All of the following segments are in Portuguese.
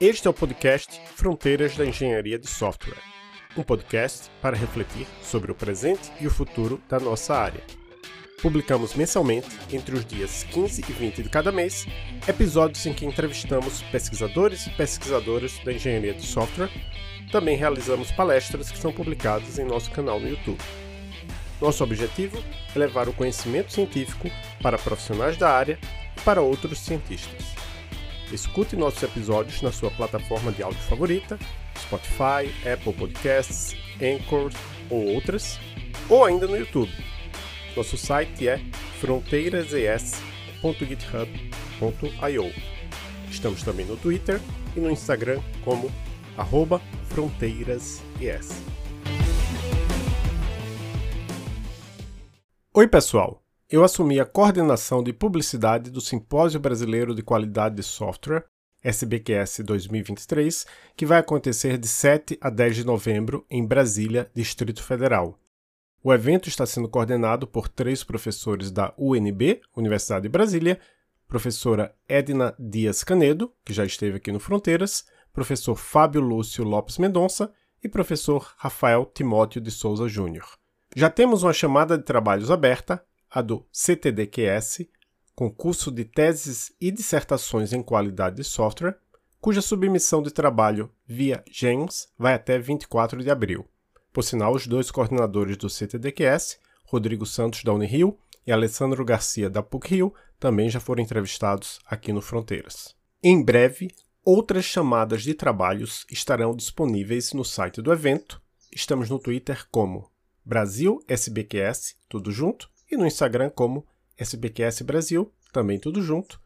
Este é o podcast Fronteiras da Engenharia de Software, um podcast para refletir sobre o presente e o futuro da nossa área. Publicamos mensalmente, entre os dias 15 e 20 de cada mês, episódios em que entrevistamos pesquisadores e pesquisadoras da engenharia de software. Também realizamos palestras que são publicadas em nosso canal no YouTube. Nosso objetivo é levar o conhecimento científico para profissionais da área e para outros cientistas. Escute nossos episódios na sua plataforma de áudio favorita, Spotify, Apple Podcasts, Anchor ou outras, ou ainda no YouTube. Nosso site é fronteirases.github.io. Estamos também no Twitter e no Instagram como fronteirases. Oi, pessoal! Eu assumi a coordenação de publicidade do Simpósio Brasileiro de Qualidade de Software, SBQS 2023, que vai acontecer de 7 a 10 de novembro em Brasília, Distrito Federal. O evento está sendo coordenado por três professores da UNB, Universidade de Brasília, professora Edna Dias Canedo, que já esteve aqui no Fronteiras, professor Fábio Lúcio Lopes Mendonça e professor Rafael Timóteo de Souza Júnior. Já temos uma chamada de trabalhos aberta, a do CTDQS, concurso de teses e dissertações em qualidade de software, cuja submissão de trabalho via GEMS vai até 24 de abril. Por sinal, os dois coordenadores do CTDQS, Rodrigo Santos da Unirio e Alessandro Garcia da PUC-Rio, também já foram entrevistados aqui no Fronteiras. Em breve, outras chamadas de trabalhos estarão disponíveis no site do evento. Estamos no Twitter como Brasil SBQS, tudo junto, e no Instagram como SBQS Brasil, também tudo junto.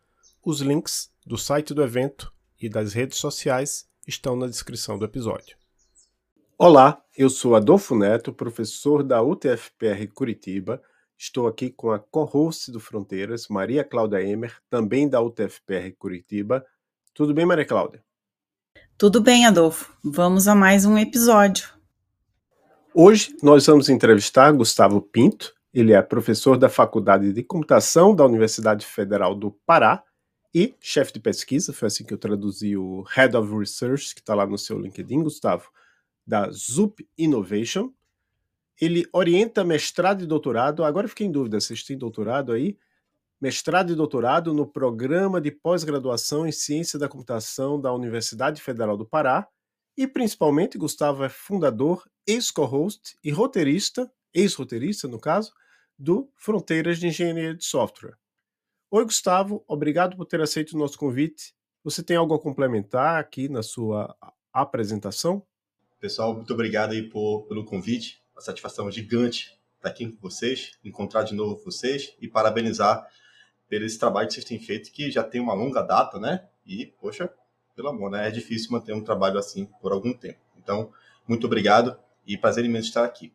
Os links do site do evento e das redes sociais estão na descrição do episódio. Olá, eu sou Adolfo Neto, professor da UTFPR Curitiba. Estou aqui com a co-host do Fronteiras, Maria Cláudia Emer, também da UTFPR Curitiba. Tudo bem, Maria Cláudia? Tudo bem, Adolfo. Vamos a mais um episódio. Hoje nós vamos entrevistar Gustavo Pinto. Ele é professor da Faculdade de Computação da Universidade Federal do Pará e chefe de pesquisa, foi assim que eu traduzi o Head of Research, que está lá no seu LinkedIn, Gustavo, da ZUP Innovation. Ele orienta mestrado e doutorado. Agora fiquei em dúvida, vocês têm doutorado aí? Mestrado e doutorado no programa de pós-graduação em Ciência da Computação da Universidade Federal do Pará e principalmente, Gustavo é fundador, ex-co-host e roteirista, ex-roteirista no caso, do Fronteiras de Engenharia de Software. Oi, Gustavo, obrigado por ter aceito o nosso convite. Você tem algo a complementar aqui na sua apresentação? Pessoal, muito obrigado aí por, pelo convite. Uma satisfação gigante estar aqui com vocês, encontrar de novo vocês e parabenizar pelo esse trabalho que vocês têm feito, que já tem uma longa data, né? E, poxa, pelo amor, né? É difícil manter um trabalho assim por algum tempo. Então, muito obrigado e prazer imenso estar aqui.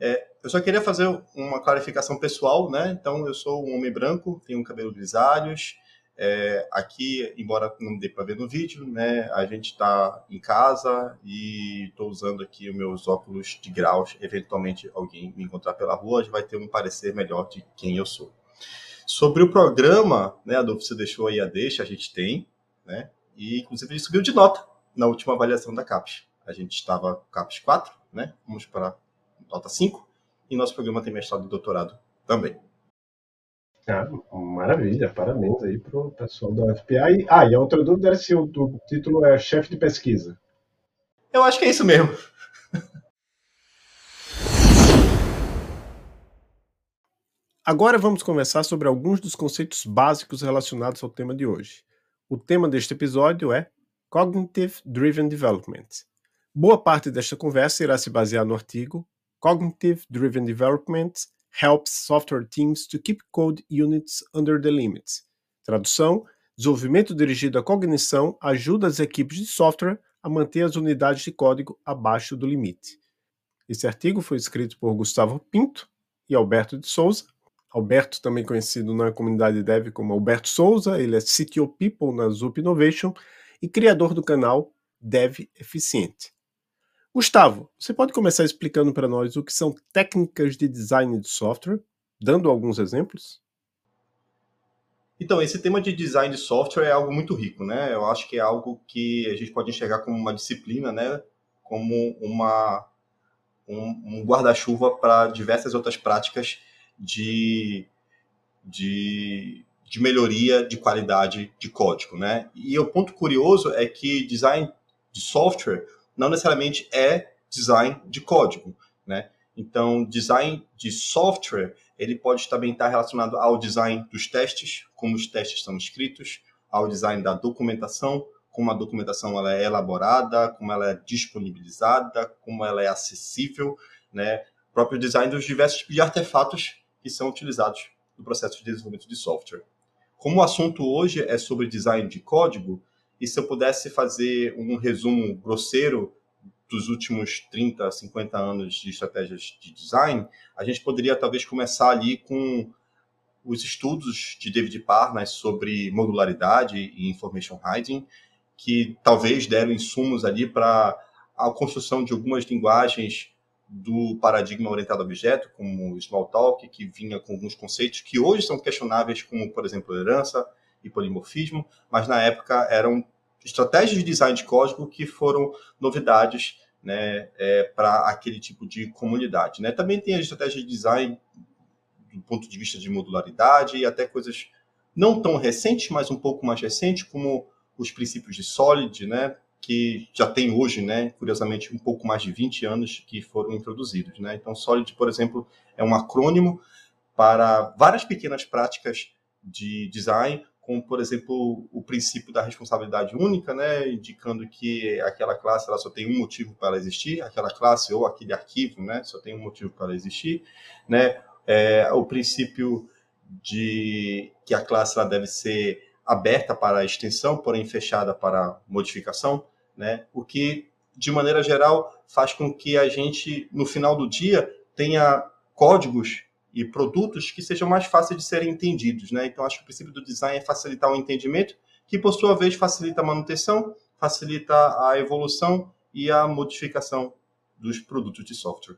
É, eu só queria fazer uma clarificação pessoal, né? Então, eu sou um homem branco, tenho cabelo grisalhos. É, aqui, embora não dê para ver no vídeo, né? A gente está em casa e estou usando aqui os meus óculos de graus. Eventualmente, alguém me encontrar pela rua, já vai ter um parecer melhor de quem eu sou. Sobre o programa, né, Adolfo, você deixou aí a deixa, a gente tem, né? E, inclusive, ele subiu de nota na última avaliação da CAPES. A gente estava CAPES 4, né? Vamos para nota 5. E nosso programa tem mestrado e doutorado também. Ah, maravilha, parabéns aí para o pessoal da UFPA. E, ah, e a outra dúvida era se o, o título é chefe de pesquisa. Eu acho que é isso mesmo. Agora vamos conversar sobre alguns dos conceitos básicos relacionados ao tema de hoje. O tema deste episódio é Cognitive Driven Development. Boa parte desta conversa irá se basear no artigo Cognitive Driven Development Helps Software Teams to Keep Code Units Under the Limits. Tradução: Desenvolvimento dirigido à cognição ajuda as equipes de software a manter as unidades de código abaixo do limite. Esse artigo foi escrito por Gustavo Pinto e Alberto de Souza, Alberto, também conhecido na comunidade dev como Alberto Souza, ele é CTO People na Zup Innovation e criador do canal Dev Eficiente. Gustavo, você pode começar explicando para nós o que são técnicas de design de software, dando alguns exemplos? Então, esse tema de design de software é algo muito rico, né? Eu acho que é algo que a gente pode enxergar como uma disciplina, né? Como uma, um, um guarda-chuva para diversas outras práticas de, de, de melhoria de qualidade de código, né? E o ponto curioso é que design de software não necessariamente é design de código, né? Então, design de software ele pode também estar relacionado ao design dos testes, como os testes são escritos, ao design da documentação, como a documentação ela é elaborada, como ela é disponibilizada, como ela é acessível, né? O próprio design dos diversos de artefatos que são utilizados no processo de desenvolvimento de software. Como o assunto hoje é sobre design de código, e se eu pudesse fazer um resumo grosseiro dos últimos 30, 50 anos de estratégias de design, a gente poderia talvez começar ali com os estudos de David Parnas sobre modularidade e information hiding, que talvez deram insumos ali para a construção de algumas linguagens do paradigma orientado a objeto, como Smalltalk, que vinha com alguns conceitos que hoje são questionáveis, como, por exemplo, herança e polimorfismo, mas na época eram estratégias de design de código que foram novidades né, é, para aquele tipo de comunidade. Né? Também tem a estratégia de design do ponto de vista de modularidade e até coisas não tão recentes, mas um pouco mais recentes, como os princípios de Solid, né, que já tem hoje, né, curiosamente, um pouco mais de 20 anos que foram introduzidos. Né? Então, Solid, por exemplo, é um acrônimo para várias pequenas práticas de design, como, por exemplo, o princípio da responsabilidade única, né, indicando que aquela classe ela só tem um motivo para existir, aquela classe ou aquele arquivo né, só tem um motivo para existir. Né, é, o princípio de que a classe ela deve ser aberta para extensão, porém fechada para modificação, né, o que, de maneira geral, faz com que a gente, no final do dia, tenha códigos e produtos que sejam mais fáceis de serem entendidos. Né? Então, acho que o princípio do design é facilitar o entendimento, que, por sua vez, facilita a manutenção, facilita a evolução e a modificação dos produtos de software.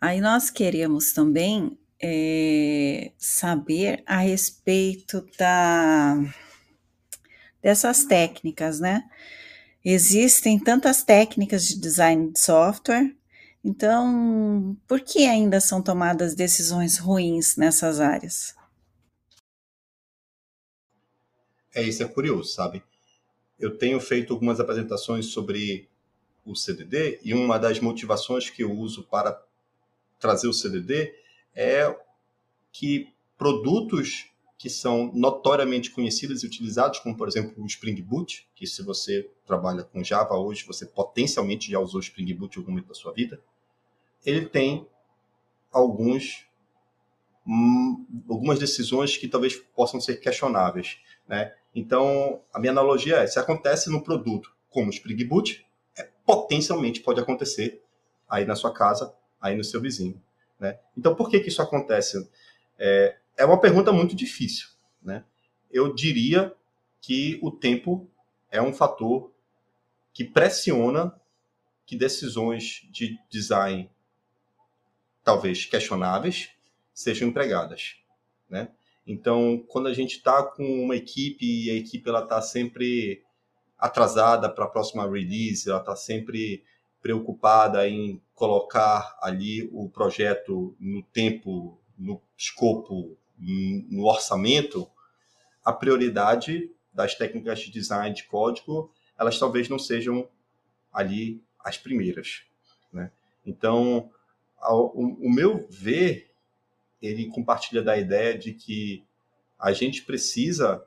Aí nós queremos também é, saber a respeito da, dessas técnicas, né? Existem tantas técnicas de design de software, então, por que ainda são tomadas decisões ruins nessas áreas? É, isso é curioso, sabe? Eu tenho feito algumas apresentações sobre o CDD e uma das motivações que eu uso para trazer o CDD é que produtos que são notoriamente conhecidos e utilizados, como por exemplo o Spring Boot, que se você trabalha com Java hoje, você potencialmente já usou Spring Boot em algum momento da sua vida, ele tem alguns hum, algumas decisões que talvez possam ser questionáveis, né? Então, a minha analogia é, se acontece no produto como Spring Boot, é, potencialmente pode acontecer aí na sua casa, aí no seu vizinho, né? Então, por que que isso acontece? É, é uma pergunta muito difícil, né? Eu diria que o tempo é um fator que pressiona que decisões de design talvez questionáveis, sejam empregadas, né? Então, quando a gente está com uma equipe e a equipe ela está sempre atrasada para a próxima release, ela está sempre preocupada em colocar ali o projeto no tempo, no escopo, no orçamento, a prioridade das técnicas de design de código, elas talvez não sejam ali as primeiras, né? Então, o, o meu ver, ele compartilha da ideia de que a gente precisa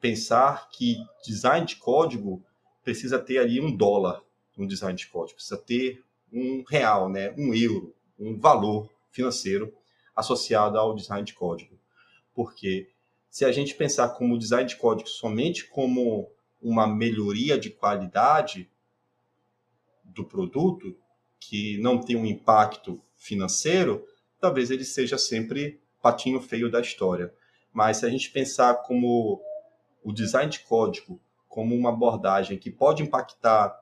pensar que design de código precisa ter ali um dólar no design de código, precisa ter um real, né, um euro, um valor financeiro associado ao design de código. Porque se a gente pensar como design de código somente como uma melhoria de qualidade do produto, que não tem um impacto financeiro, talvez ele seja sempre patinho feio da história. Mas se a gente pensar como o design de código como uma abordagem que pode impactar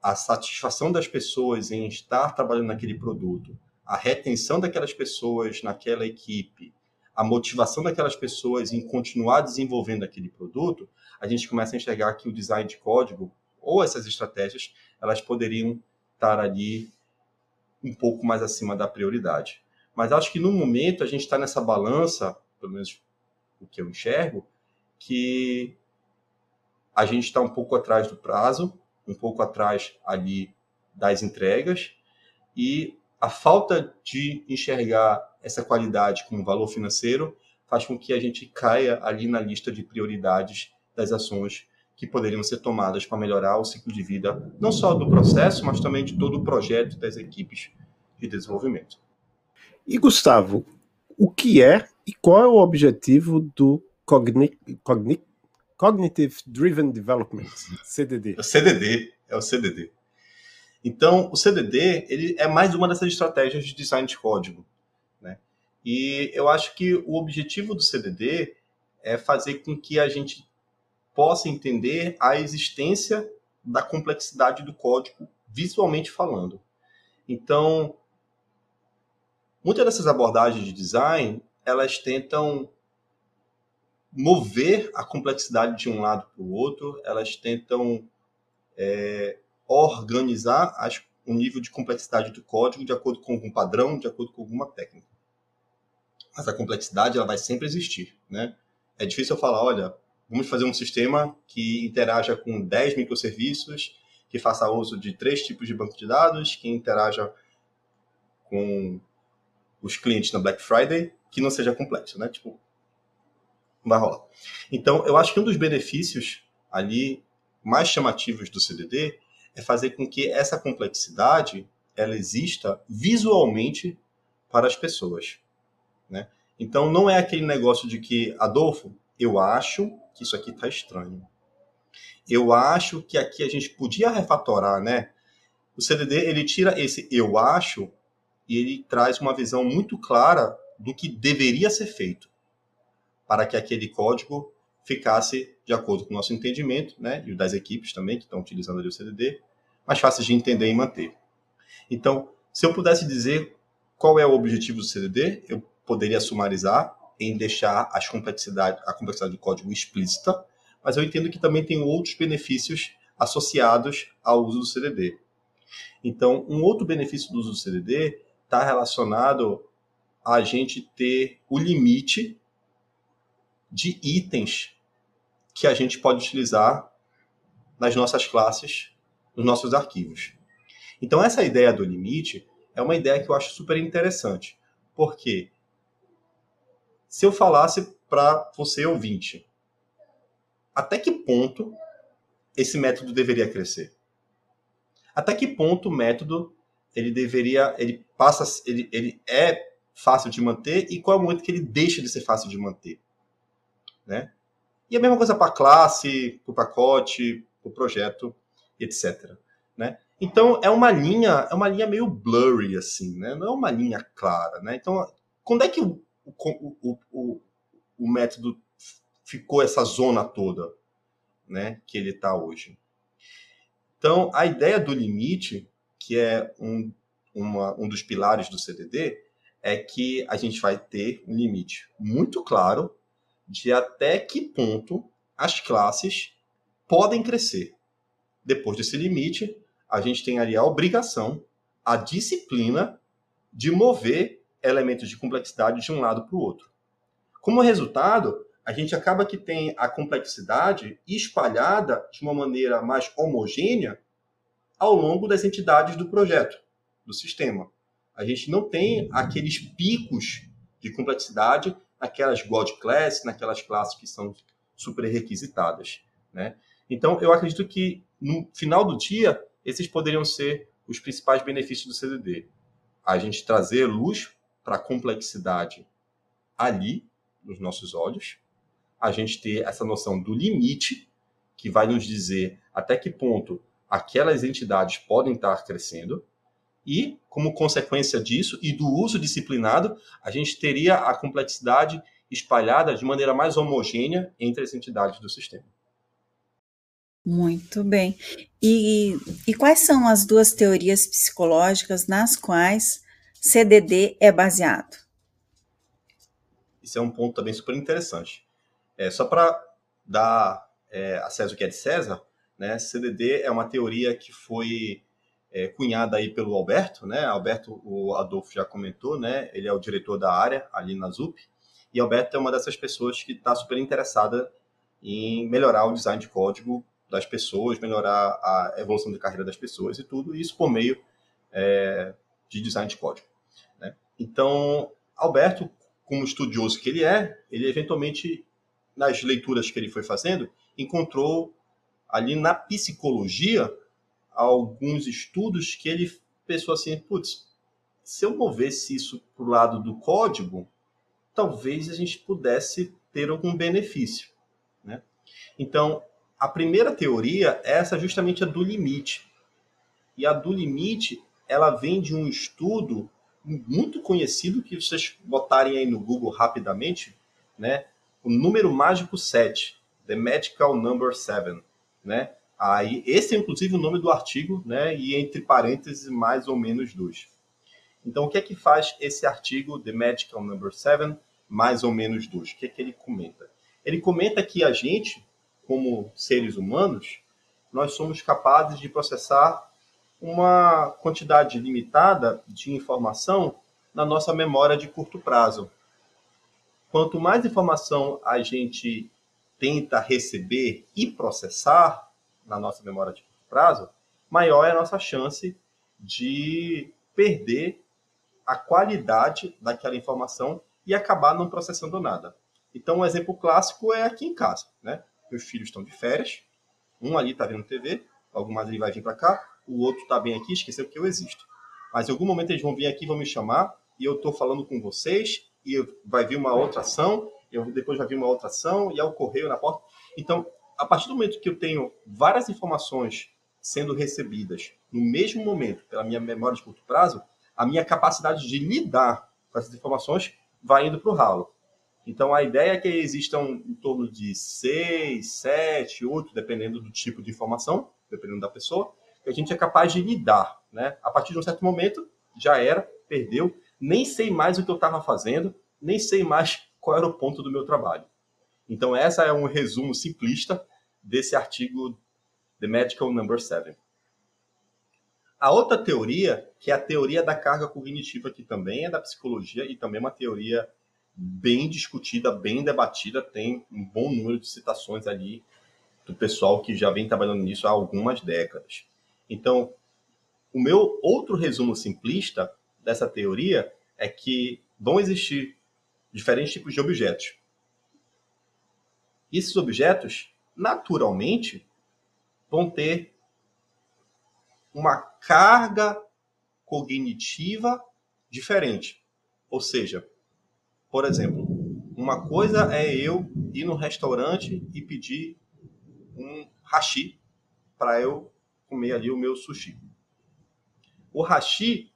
a satisfação das pessoas em estar trabalhando naquele produto, a retenção daquelas pessoas naquela equipe, a motivação daquelas pessoas em continuar desenvolvendo aquele produto, a gente começa a enxergar que o design de código ou essas estratégias, elas poderiam estar ali um pouco mais acima da prioridade. Mas acho que no momento a gente está nessa balança, pelo menos o que eu enxergo, que a gente está um pouco atrás do prazo, um pouco atrás ali das entregas e a falta de enxergar essa qualidade como valor financeiro faz com que a gente caia ali na lista de prioridades das ações que poderiam ser tomadas para melhorar o ciclo de vida, não só do processo, mas também de todo o projeto das equipes de desenvolvimento. E Gustavo, o que é e qual é o objetivo do Cogni Cogni Cognitive Driven Development, CDD? O CDD, é o CDD. Então, o CDD ele é mais uma dessas estratégias de design de código. Né? E eu acho que o objetivo do CDD é fazer com que a gente possa entender a existência da complexidade do código visualmente falando. Então, muitas dessas abordagens de design, elas tentam mover a complexidade de um lado para o outro, elas tentam é, organizar as, o nível de complexidade do código de acordo com algum padrão, de acordo com alguma técnica. Mas a complexidade ela vai sempre existir, né? É difícil eu falar, olha, vamos fazer um sistema que interaja com 10 microserviços, que faça uso de três tipos de banco de dados, que interaja com os clientes na Black Friday, que não seja complexo, né? Tipo, não vai rolar. Então, eu acho que um dos benefícios ali mais chamativos do CDD é fazer com que essa complexidade ela exista visualmente para as pessoas, né? Então não é aquele negócio de que Adolfo, eu acho que isso aqui está estranho. Eu acho que aqui a gente podia refatorar, né? O CDD ele tira esse eu acho e ele traz uma visão muito clara do que deveria ser feito para que aquele código ficasse de acordo com o nosso entendimento, né, e o das equipes também que estão utilizando ali o CDD, mais fáceis de entender e manter. Então, se eu pudesse dizer qual é o objetivo do CDD, eu poderia sumarizar em deixar as complexidade, a complexidade do código explícita, mas eu entendo que também tem outros benefícios associados ao uso do CDD. Então, um outro benefício do uso do CDD está relacionado a gente ter o limite de itens que a gente pode utilizar nas nossas classes nos nossos arquivos. Então, essa ideia do limite é uma ideia que eu acho super interessante, porque se eu falasse para você ouvinte, até que ponto esse método deveria crescer? Até que ponto o método ele deveria, ele passa, ele, ele é fácil de manter e qual é o momento que ele deixa de ser fácil de manter, né? E a mesma coisa para a classe, para o pacote, para o projeto etc. Né? Então é uma linha, é uma linha meio blurry assim, né? Não é uma linha clara, né? Então quando é que o, o, o, o método ficou essa zona toda, né? Que ele está hoje. Então a ideia do limite, que é um, uma, um dos pilares do CDD, é que a gente vai ter um limite muito claro de até que ponto as classes podem crescer. Depois desse limite, a gente tem ali a obrigação, a disciplina de mover elementos de complexidade de um lado para o outro. Como resultado, a gente acaba que tem a complexidade espalhada de uma maneira mais homogênea ao longo das entidades do projeto, do sistema. A gente não tem aqueles picos de complexidade naquelas God Class, naquelas classes que são super requisitadas. Né? Então, eu acredito que no final do dia, esses poderiam ser os principais benefícios do CDD. A gente trazer luz para a complexidade ali, nos nossos olhos, a gente ter essa noção do limite, que vai nos dizer até que ponto aquelas entidades podem estar crescendo, e, como consequência disso e do uso disciplinado, a gente teria a complexidade espalhada de maneira mais homogênea entre as entidades do sistema. Muito bem. E, e quais são as duas teorias psicológicas nas quais CDD é baseado? Isso é um ponto também super interessante. É, só para dar é, a César o que é de César, né, CDD é uma teoria que foi é, cunhada aí pelo Alberto, né? Alberto, o Adolfo já comentou, né? Ele é o diretor da área ali na ZUP. E Alberto é uma dessas pessoas que está super interessada em melhorar o design de código das pessoas, melhorar a evolução de carreira das pessoas e tudo isso por meio é, de design de código. Né? Então, Alberto, como estudioso que ele é, ele eventualmente, nas leituras que ele foi fazendo, encontrou ali na psicologia alguns estudos que ele pensou assim, putz, se eu movesse isso para o lado do código, talvez a gente pudesse ter algum benefício. Né? Então, a primeira teoria é essa justamente a do limite. E a do limite, ela vem de um estudo muito conhecido que vocês botarem aí no Google rapidamente, né? O número mágico 7, The Magical Number 7, né? Aí, esse é inclusive o nome do artigo, né? E entre parênteses, mais ou menos dois. Então, o que é que faz esse artigo, The Magical Number 7, mais ou menos dois? O que é que ele comenta? Ele comenta que a gente, como seres humanos, nós somos capazes de processar uma quantidade limitada de informação na nossa memória de curto prazo. Quanto mais informação a gente tenta receber e processar na nossa memória de curto prazo, maior é a nossa chance de perder a qualidade daquela informação e acabar não processando nada. Então, um exemplo clássico é aqui em casa, né? Meus filhos estão de férias, um ali está vendo TV, algum mais ele vai vir para cá, o outro está bem aqui, esqueceu que eu existo. Mas em algum momento eles vão vir aqui, vão me chamar, e eu estou falando com vocês, e vai vir uma outra ação, eu, depois vai vir uma outra ação, e é o correio na porta. Então, a partir do momento que eu tenho várias informações sendo recebidas no mesmo momento pela minha memória de curto prazo, a minha capacidade de lidar com essas informações vai indo para o ralo. Então, a ideia é que existam em torno de seis, sete, oito, dependendo do tipo de informação, dependendo da pessoa, a gente é capaz de lidar. Né? A partir de um certo momento, já era, perdeu, nem sei mais o que eu estava fazendo, nem sei mais qual era o ponto do meu trabalho. Então, essa é um resumo simplista desse artigo The Medical Number 7. A outra teoria, que é a teoria da carga cognitiva, que também é da psicologia e também é uma teoria bem discutida, bem debatida, tem um bom número de citações ali do pessoal que já vem trabalhando nisso há algumas décadas. Então, o meu outro resumo simplista dessa teoria é que vão existir diferentes tipos de objetos. Esses objetos, naturalmente, vão ter uma carga cognitiva diferente. Ou seja, por exemplo, uma coisa é eu ir no restaurante e pedir um hashi para eu comer ali o meu sushi. O hashi,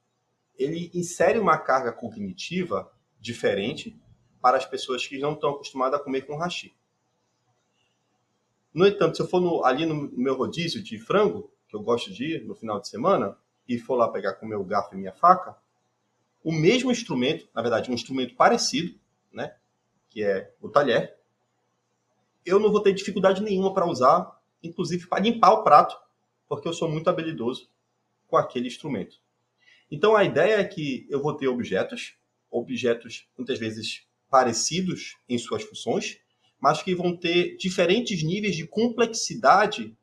ele insere uma carga cognitiva diferente para as pessoas que não estão acostumadas a comer com hashi. No entanto, se eu for no, ali no meu rodízio de frango, que eu gosto de ir no final de semana, e for lá pegar com o meu garfo e minha faca, o mesmo instrumento, na verdade, um instrumento parecido, né, que é o talher, eu não vou ter dificuldade nenhuma para usar, inclusive para limpar o prato, porque eu sou muito habilidoso com aquele instrumento. Então a ideia é que eu vou ter objetos, objetos muitas vezes parecidos em suas funções, mas que vão ter diferentes níveis de complexidade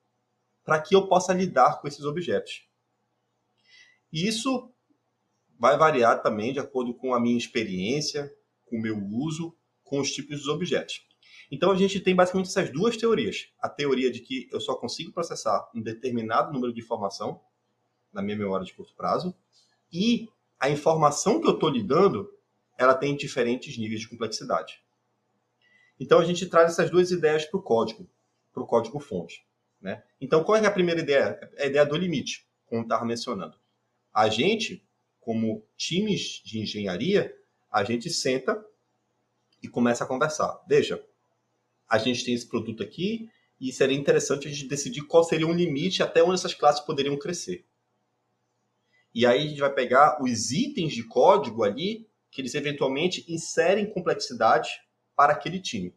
para que eu possa lidar com esses objetos. E isso vai variar também de acordo com a minha experiência, com o meu uso, com os tipos dos objetos. Então a gente tem basicamente essas duas teorias. A teoria de que eu só consigo processar um determinado número de informação na minha memória de curto prazo e a informação que eu estou lidando, ela tem diferentes níveis de complexidade. Então a gente traz essas duas ideias para o código, para o código fonte. Né? Então qual é a primeira ideia? É a ideia do limite, como estava mencionando. A gente, como times de engenharia, a gente senta e começa a conversar. Veja, a gente tem esse produto aqui e seria interessante a gente decidir qual seria um limite até onde essas classes poderiam crescer. E aí a gente vai pegar os itens de código ali que eles eventualmente inserem complexidade para aquele time.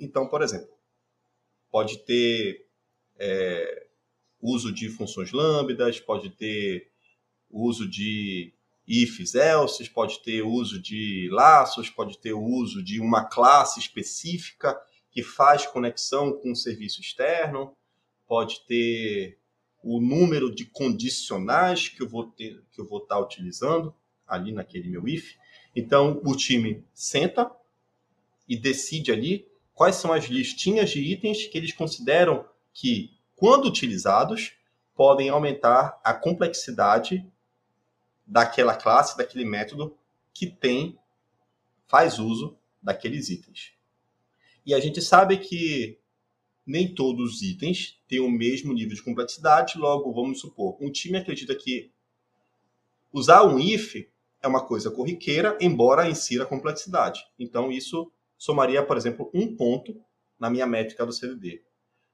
Então, por exemplo, pode ter é, uso de funções lambdas, pode ter uso de ifs, else, pode ter uso de laços, pode ter uso de uma classe específica que faz conexão com um serviço externo, pode ter o número de condicionais que eu vou ter, que eu vou estar utilizando ali naquele meu if. Então o time senta e decide ali quais são as listinhas de itens que eles consideram que, quando utilizados, podem aumentar a complexidade daquela classe, daquele método que tem, faz uso daqueles itens. E a gente sabe que nem todos os itens têm o mesmo nível de complexidade, logo, vamos supor, um time acredita que usar um if é uma coisa corriqueira, embora insira complexidade. Então, isso somaria, por exemplo, um ponto na minha métrica do CDD.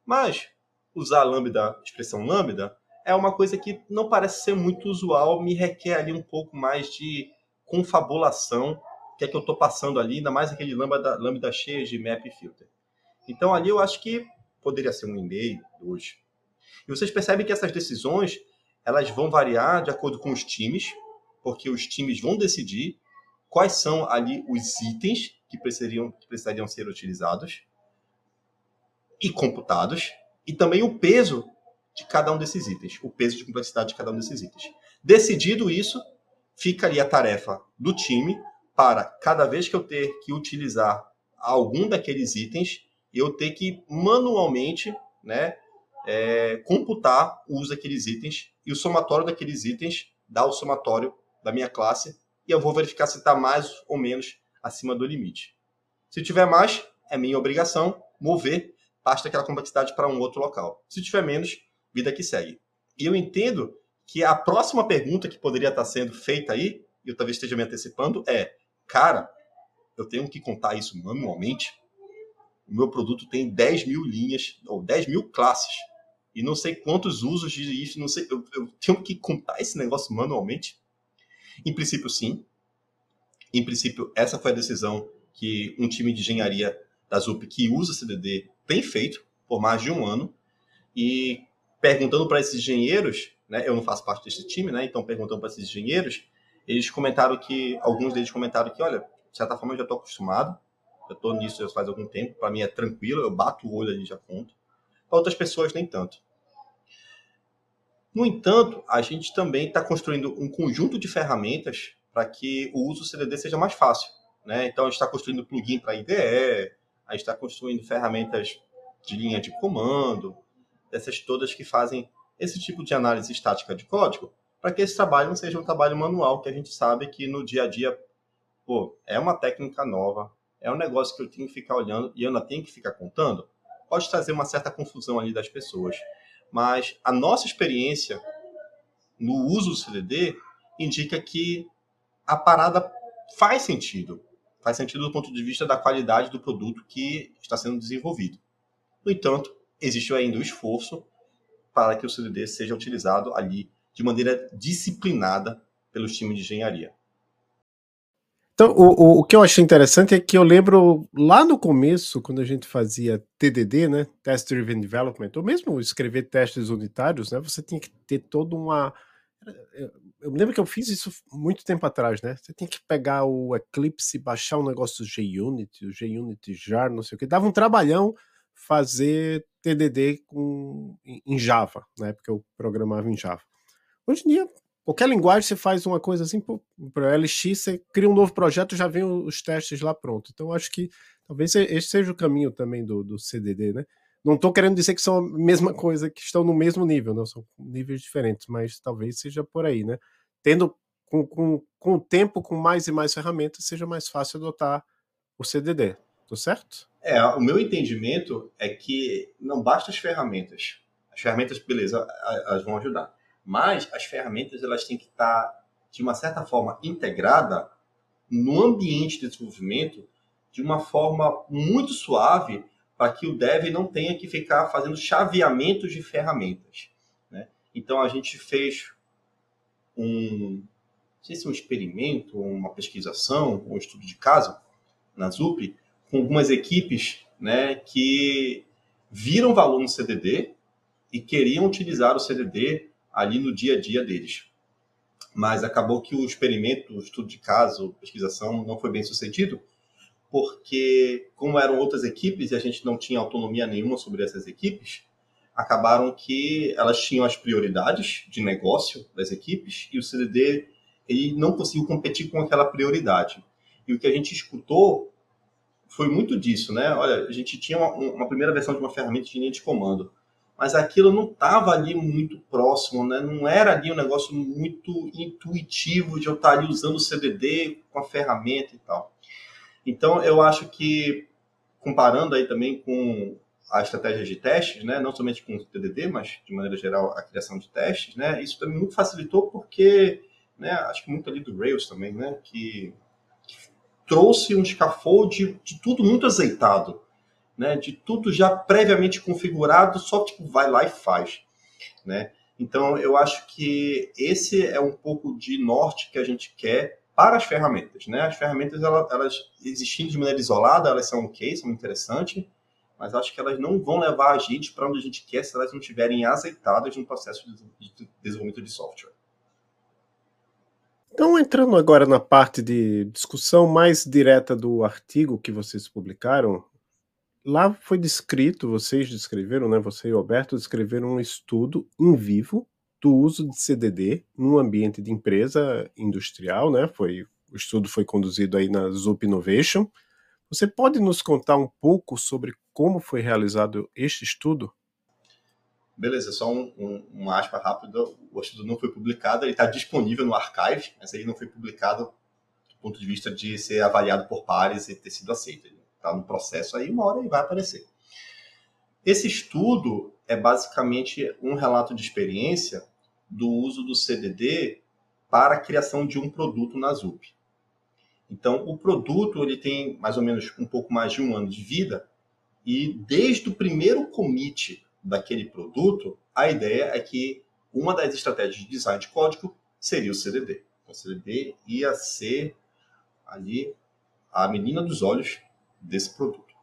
Mas usar lambda, expressão lambda, é uma coisa que não parece ser muito usual, me requer ali um pouco mais de confabulação, que é que eu estou passando ali, ainda mais aquele lambda, lambda cheio de map filter. Então ali eu acho que poderia ser um e-mail, dois. E vocês percebem que essas decisões elas vão variar de acordo com os times, porque os times vão decidir quais são ali os itens que precisariam, que precisariam ser utilizados e computados, e também o peso de cada um desses itens, o peso de complexidade de cada um desses itens. Decidido isso, fica ali a tarefa do time para cada vez que eu ter que utilizar algum daqueles itens, eu ter que manualmente, né, é, computar o uso daqueles itens e o somatório daqueles itens dá o somatório da minha classe e eu vou verificar se está mais ou menos acima do limite. Se tiver mais, é minha obrigação mover parte daquela complexidade para um outro local. Se tiver menos, vida que segue. E eu entendo que a próxima pergunta que poderia estar sendo feita aí, e eu talvez esteja me antecipando, é: cara, eu tenho que contar isso manualmente? O meu produto tem 10 mil linhas, ou 10 mil classes, e não sei quantos usos de isso, não sei, eu, eu tenho que contar esse negócio manualmente? Em princípio, sim. Em princípio, essa foi a decisão que um time de engenharia da ZUP que usa CDD tem feito por mais de um ano. E perguntando para esses engenheiros, né, eu não faço parte desse time, né, então perguntando para esses engenheiros, eles comentaram que, alguns deles comentaram que, olha, de certa forma eu já estou acostumado, eu estou nisso já faz algum tempo, para mim é tranquilo, eu bato o olho ali e já conto. Para outras pessoas, nem tanto. No entanto, a gente também está construindo um conjunto de ferramentas para que o uso do CDD seja mais fácil. Né? Então, a gente está construindo plugin para IDE, a gente está construindo ferramentas de linha de comando, dessas todas que fazem esse tipo de análise estática de código, para que esse trabalho não seja um trabalho manual, que a gente sabe que no dia a dia, pô, é uma técnica nova, é um negócio que eu tenho que ficar olhando e eu ainda tenho que ficar contando, pode trazer uma certa confusão ali das pessoas. Mas a nossa experiência no uso do CDD indica que a parada faz sentido. Faz sentido do ponto de vista da qualidade do produto que está sendo desenvolvido. No entanto, existe ainda o esforço para que o CDD seja utilizado ali de maneira disciplinada pelos times de engenharia. Então, o, o, o, que eu achei interessante é que eu lembro lá no começo, quando a gente fazia TDD, né, Test Driven Development, ou mesmo escrever testes unitários, né, você tinha que ter toda uma. Eu lembro que eu fiz isso muito tempo atrás, né? Você tem que pegar o Eclipse, baixar um negócio do JUnit, o JUnit jar, não sei o que. Dava um trabalhão fazer TDD com, em Java, na época eu programava em Java. Hoje em dia, qualquer linguagem você faz uma coisa assim, para LX, você cria um novo projeto, já vem os testes lá pronto. Então acho que talvez esse seja o caminho também do, do CDD, né? Não estou querendo dizer que são a mesma coisa, que estão no mesmo nível, não são níveis diferentes, mas talvez seja por aí, né? Tendo com, com, com o tempo, com mais e mais ferramentas, seja mais fácil adotar o CDD. Tô certo? É, o meu entendimento é que não basta as ferramentas. As ferramentas, beleza, elas vão ajudar. Mas as ferramentas, elas têm que estar, de uma certa forma, integrada no ambiente de desenvolvimento de uma forma muito suave para que o dev não tenha que ficar fazendo chaveamentos de ferramentas. Né? Então, a gente fez um, sei se é um experimento, uma pesquisação, um estudo de caso na ZUP, com algumas equipes né, que viram valor no CDD e queriam utilizar o CDD ali no dia a dia deles. Mas acabou que o experimento, o estudo de caso, pesquisação, não foi bem sucedido, porque, como eram outras equipes e a gente não tinha autonomia nenhuma sobre essas equipes, acabaram que elas tinham as prioridades de negócio das equipes e o CDD ele não conseguiu competir com aquela prioridade. E o que a gente escutou foi muito disso, né? Olha, a gente tinha uma, uma primeira versão de uma ferramenta de linha de comando, mas aquilo não estava ali muito próximo, né? Não era ali um negócio muito intuitivo de eu estar ali usando o CDD com a ferramenta e tal. Então, eu acho que comparando aí também com a estratégia de testes, né, não somente com o TDD, mas de maneira geral a criação de testes, né, isso também muito facilitou porque, né, acho que muito ali do Rails também, né, que trouxe um scaffold de tudo muito azeitado, né, de tudo já previamente configurado, só tipo vai lá e faz, né. Então eu acho que esse é um pouco de norte que a gente quer para as ferramentas, né. As ferramentas elas, elas existindo de maneira isolada, elas são ok, são interessantes, mas acho que elas não vão levar a gente para onde a gente quer se elas não estiverem azeitadas no processo de desenvolvimento de software. Então, entrando agora na parte de discussão mais direta do artigo que vocês publicaram, lá foi descrito, vocês descreveram, né, você e o Alberto descreveram um estudo em vivo do uso de CDD num ambiente de empresa industrial, né? Foi o estudo foi conduzido aí na Zup Innovation. Você pode nos contar um pouco sobre como foi realizado este estudo? Beleza, só um, um, um aspa rápido. O estudo não foi publicado, ele está disponível no archive, mas ele não foi publicado do ponto de vista de ser avaliado por pares e ter sido aceito. Ele está no processo aí, uma hora ele vai aparecer. Esse estudo é basicamente um relato de experiência do uso do CDD para a criação de um produto na ZUP. Então, o produto ele tem mais ou menos um pouco mais de um ano de vida e desde o primeiro commit daquele produto, a ideia é que uma das estratégias de design de código seria o CDD. O CDD ia ser ali a menina dos olhos desse produto.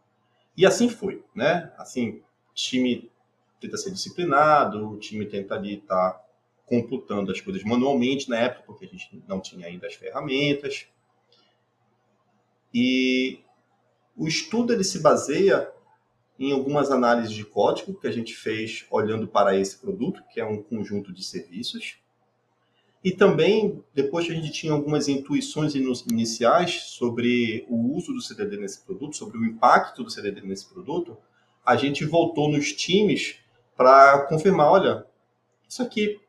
E assim foi, né? Assim, time tenta ser disciplinado, o time tenta ali estar tá computando as coisas manualmente na época, porque a gente não tinha ainda as ferramentas. E o estudo ele se baseia em algumas análises de código que a gente fez olhando para esse produto, que é um conjunto de serviços. E também, depois que a gente tinha algumas intuições iniciais sobre o uso do CDD nesse produto, sobre o impacto do CDD nesse produto, a gente voltou nos times para confirmar, olha, isso aqui,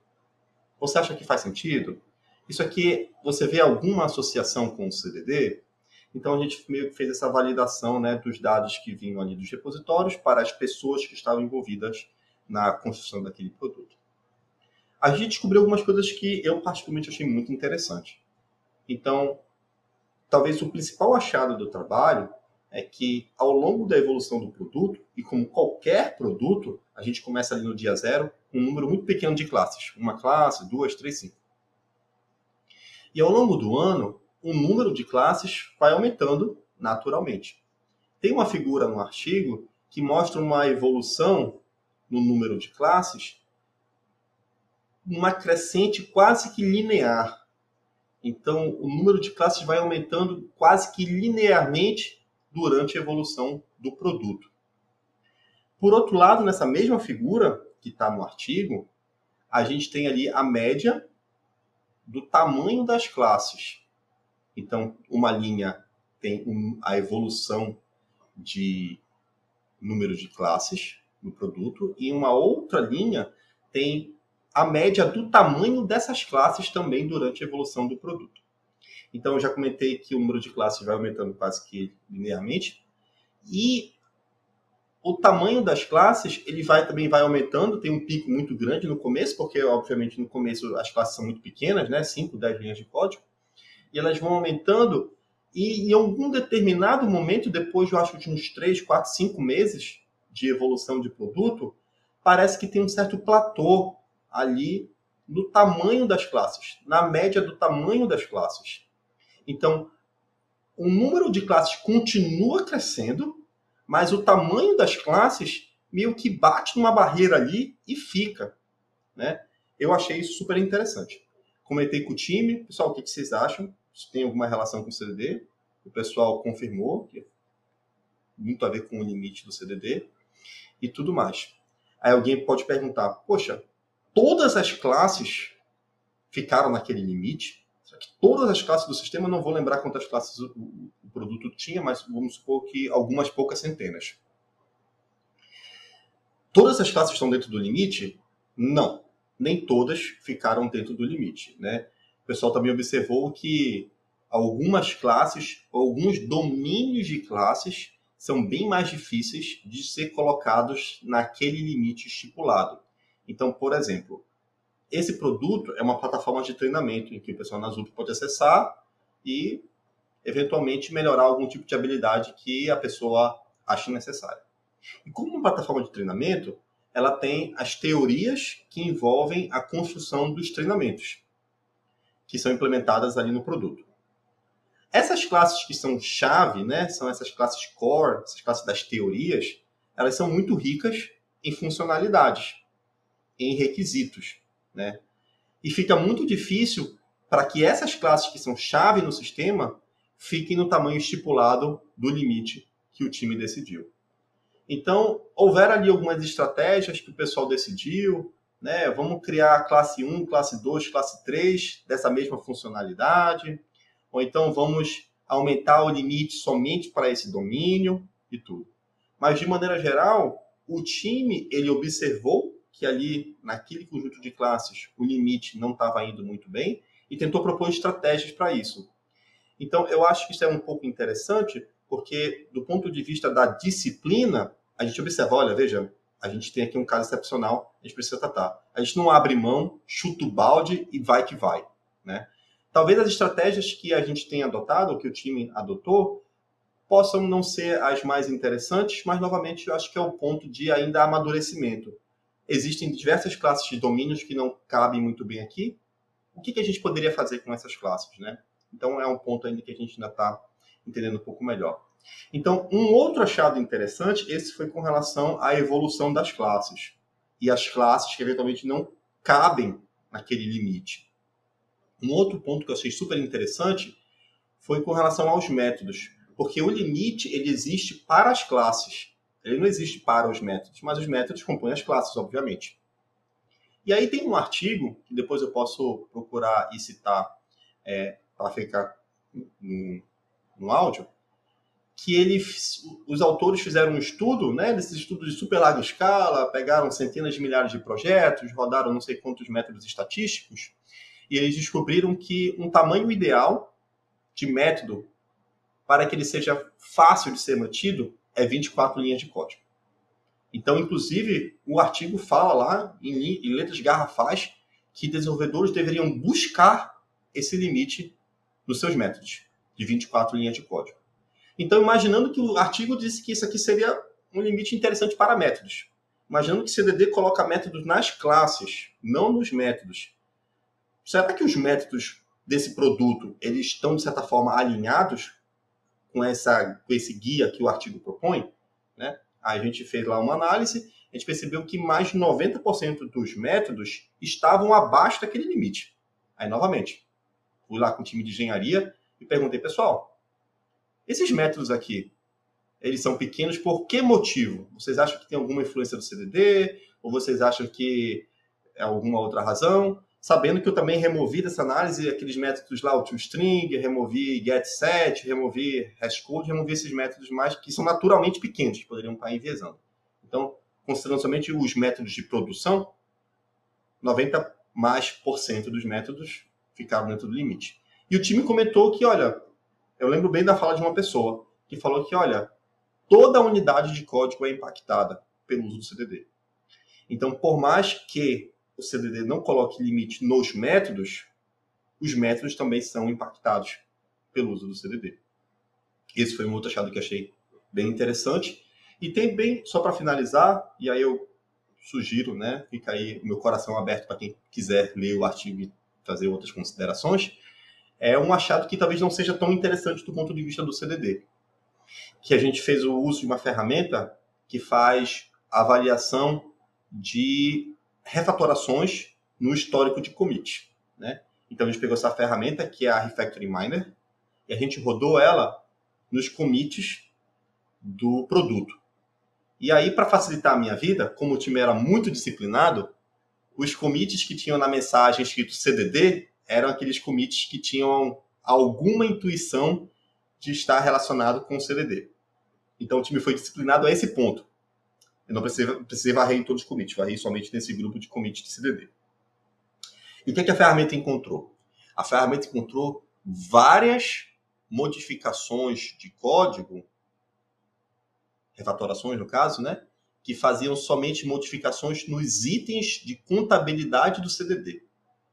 você acha que faz sentido? Isso aqui, você vê alguma associação com o CDD? Então a gente meio que fez essa validação né, dos dados que vinham ali dos repositórios para as pessoas que estavam envolvidas na construção daquele produto. A gente descobriu algumas coisas que eu particularmente achei muito interessante. Então, talvez o principal achado do trabalho é que ao longo da evolução do produto, e como qualquer produto, a gente começa ali no dia zero com um número muito pequeno de classes. Uma classe, duas, três, cinco. E ao longo do ano, o número de classes vai aumentando naturalmente. Tem uma figura no artigo que mostra uma evolução no número de classes, uma crescente quase que linear. Então, o número de classes vai aumentando quase que linearmente durante a evolução do produto. Por outro lado, nessa mesma figura que está no artigo, a gente tem ali a média do tamanho das classes. Então, uma linha tem um, a evolução de número de classes no produto e uma outra linha tem a média do tamanho dessas classes também durante a evolução do produto. Então, eu já comentei que o número de classes vai aumentando quase que linearmente e o tamanho das classes ele vai também vai aumentando, tem um pico muito grande no começo, porque obviamente no começo as classes são muito pequenas, né, 5, 10 linhas de código e elas vão aumentando, e em algum determinado momento, depois eu acho de uns 3, 4, 5 meses de evolução de produto, parece que tem um certo platô ali no tamanho das classes, na média do tamanho das classes. Então, o número de classes continua crescendo, mas o tamanho das classes meio que bate numa barreira ali e fica. Né? Eu achei isso super interessante. Comentei com o time, pessoal, o que vocês acham? Se tem alguma relação com o CDD? O pessoal confirmou que muito a ver com o limite do CDD e tudo mais. Aí alguém pode perguntar: poxa, todas as classes ficaram naquele limite? Todas as classes do sistema, não vou lembrar quantas classes o, o produto tinha, mas vamos supor que algumas poucas centenas. Todas as classes estão dentro do limite? Não, nem todas ficaram dentro do limite. Né? Pessoal também observou que algumas classes, alguns domínios de classes são bem mais difíceis de ser colocados naquele limite estipulado. Então, por exemplo, esse produto é uma plataforma de treinamento em que o pessoal na ZUP pode acessar e, eventualmente, melhorar algum tipo de habilidade que a pessoa ache necessária. E como uma plataforma de treinamento, ela tem as teorias que envolvem a construção dos treinamentos, que são implementadas ali no produto. Essas classes que são chave, né, são essas classes core, essas classes das teorias, elas são muito ricas em funcionalidades, em requisitos, né? E fica muito difícil para que essas classes que são chave no sistema fiquem no tamanho estipulado do limite que o time decidiu. Então, houveram ali algumas estratégias que o pessoal decidiu, né? Vamos criar classe 1, classe 2, classe 3 dessa mesma funcionalidade ou então vamos aumentar o limite somente para esse domínio e tudo. Mas de maneira geral, o time ele observou que ali naquele conjunto de classes o limite não estava indo muito bem e tentou propor estratégias para isso. Então eu acho que isso é um pouco interessante porque do ponto de vista da disciplina a gente observa, olha, veja, a gente tem aqui um caso excepcional, a gente precisa tratar. A gente não abre mão, chuta o balde e vai que vai, né? Talvez as estratégias que a gente tem adotado, que o time adotou, possam não ser as mais interessantes, mas novamente eu acho que é o ponto de ainda amadurecimento. Existem diversas classes de domínios que não cabem muito bem aqui. O que, que a gente poderia fazer com essas classes, né? Então é um ponto ainda que a gente ainda está entendendo um pouco melhor. Então, um outro achado interessante, esse foi com relação à evolução das classes. E as classes que eventualmente não cabem naquele limite. Um outro ponto que eu achei super interessante foi com relação aos métodos, porque o limite ele existe para as classes, ele não existe para os métodos, mas os métodos compõem as classes, obviamente. E aí tem um artigo que depois eu posso procurar e citar é, para ficar no, no áudio, que ele, os autores fizeram um estudo, né, desses estudos de super larga escala, pegaram centenas de milhares de projetos, rodaram não sei quantos métodos estatísticos, e eles descobriram que um tamanho ideal de método para que ele seja fácil de ser mantido é 24 linhas de código. Então, inclusive, o artigo fala lá, em, em letras garrafais, que desenvolvedores deveriam buscar esse limite nos seus métodos, de 24 linhas de código. Então, imaginando que o artigo disse que isso aqui seria um limite interessante para métodos. Imaginando que CDD coloca métodos nas classes, não nos métodos. Será que os métodos desse produto eles estão de certa forma alinhados com essa com esse guia que o artigo propõe, né? A gente fez lá uma análise, a gente percebeu que mais de 90% dos métodos estavam abaixo daquele limite. Aí novamente, fui lá com o time de engenharia e perguntei, pessoal, esses métodos aqui, eles são pequenos por que motivo? Vocês acham que tem alguma influência do CDD? Ou vocês acham que é alguma outra razão? sabendo que eu também removi dessa análise aqueles métodos lá, o toString, removi getSet, removi hashcode, removi esses métodos mais que são naturalmente pequenos, que poderiam estar enviesando. Então, considerando somente os métodos de produção, 90 mais por cento dos métodos ficaram dentro do limite. E o time comentou que, olha, eu lembro bem da fala de uma pessoa que falou que, olha, toda a unidade de código é impactada pelo uso do CDD. Então, por mais que o CDD não coloque limite nos métodos, os métodos também são impactados pelo uso do CDD. Esse foi um outro achado que achei bem interessante. E tem bem, só para finalizar, e aí eu sugiro, né? Fica aí meu coração aberto para quem quiser ler o artigo e fazer outras considerações. É um achado que talvez não seja tão interessante do ponto de vista do CDD. Que a gente fez o uso de uma ferramenta que faz avaliação de refatorações no histórico de commit, né? Então a gente pegou essa ferramenta que é a Refactoring Miner e a gente rodou ela nos commits do produto. E aí, para facilitar a minha vida, como o time era muito disciplinado, os commits que tinham na mensagem escrito CDD eram aqueles commits que tinham alguma intuição de estar relacionado com o CDD. Então o time foi disciplinado a esse ponto. Eu não precisei, precisei varrer em todos os commits, varrei somente nesse grupo de commits de CDD. E o que, é que a ferramenta encontrou? A ferramenta encontrou várias modificações de código, refatorações no caso, né? Que faziam somente modificações nos itens de contabilidade do CDD.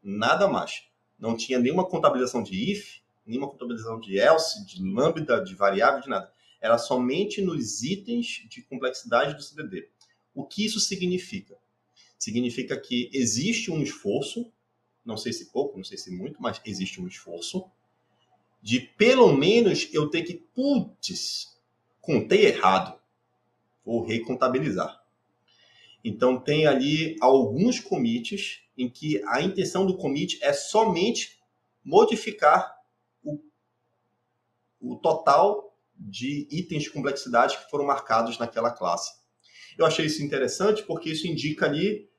Nada mais. Não tinha nenhuma contabilização de if, nenhuma contabilização de else, de lambda, de variável, de nada. Era somente nos itens de complexidade do CDD. O que isso significa? Significa que existe um esforço não sei se pouco, não sei se muito, mas existe um esforço de pelo menos eu ter que, putz, contei errado, vou recontabilizar. Então tem ali alguns commits em que a intenção do commit é somente modificar o, o total de itens de complexidade que foram marcados naquela classe. Eu achei isso interessante porque isso indica ali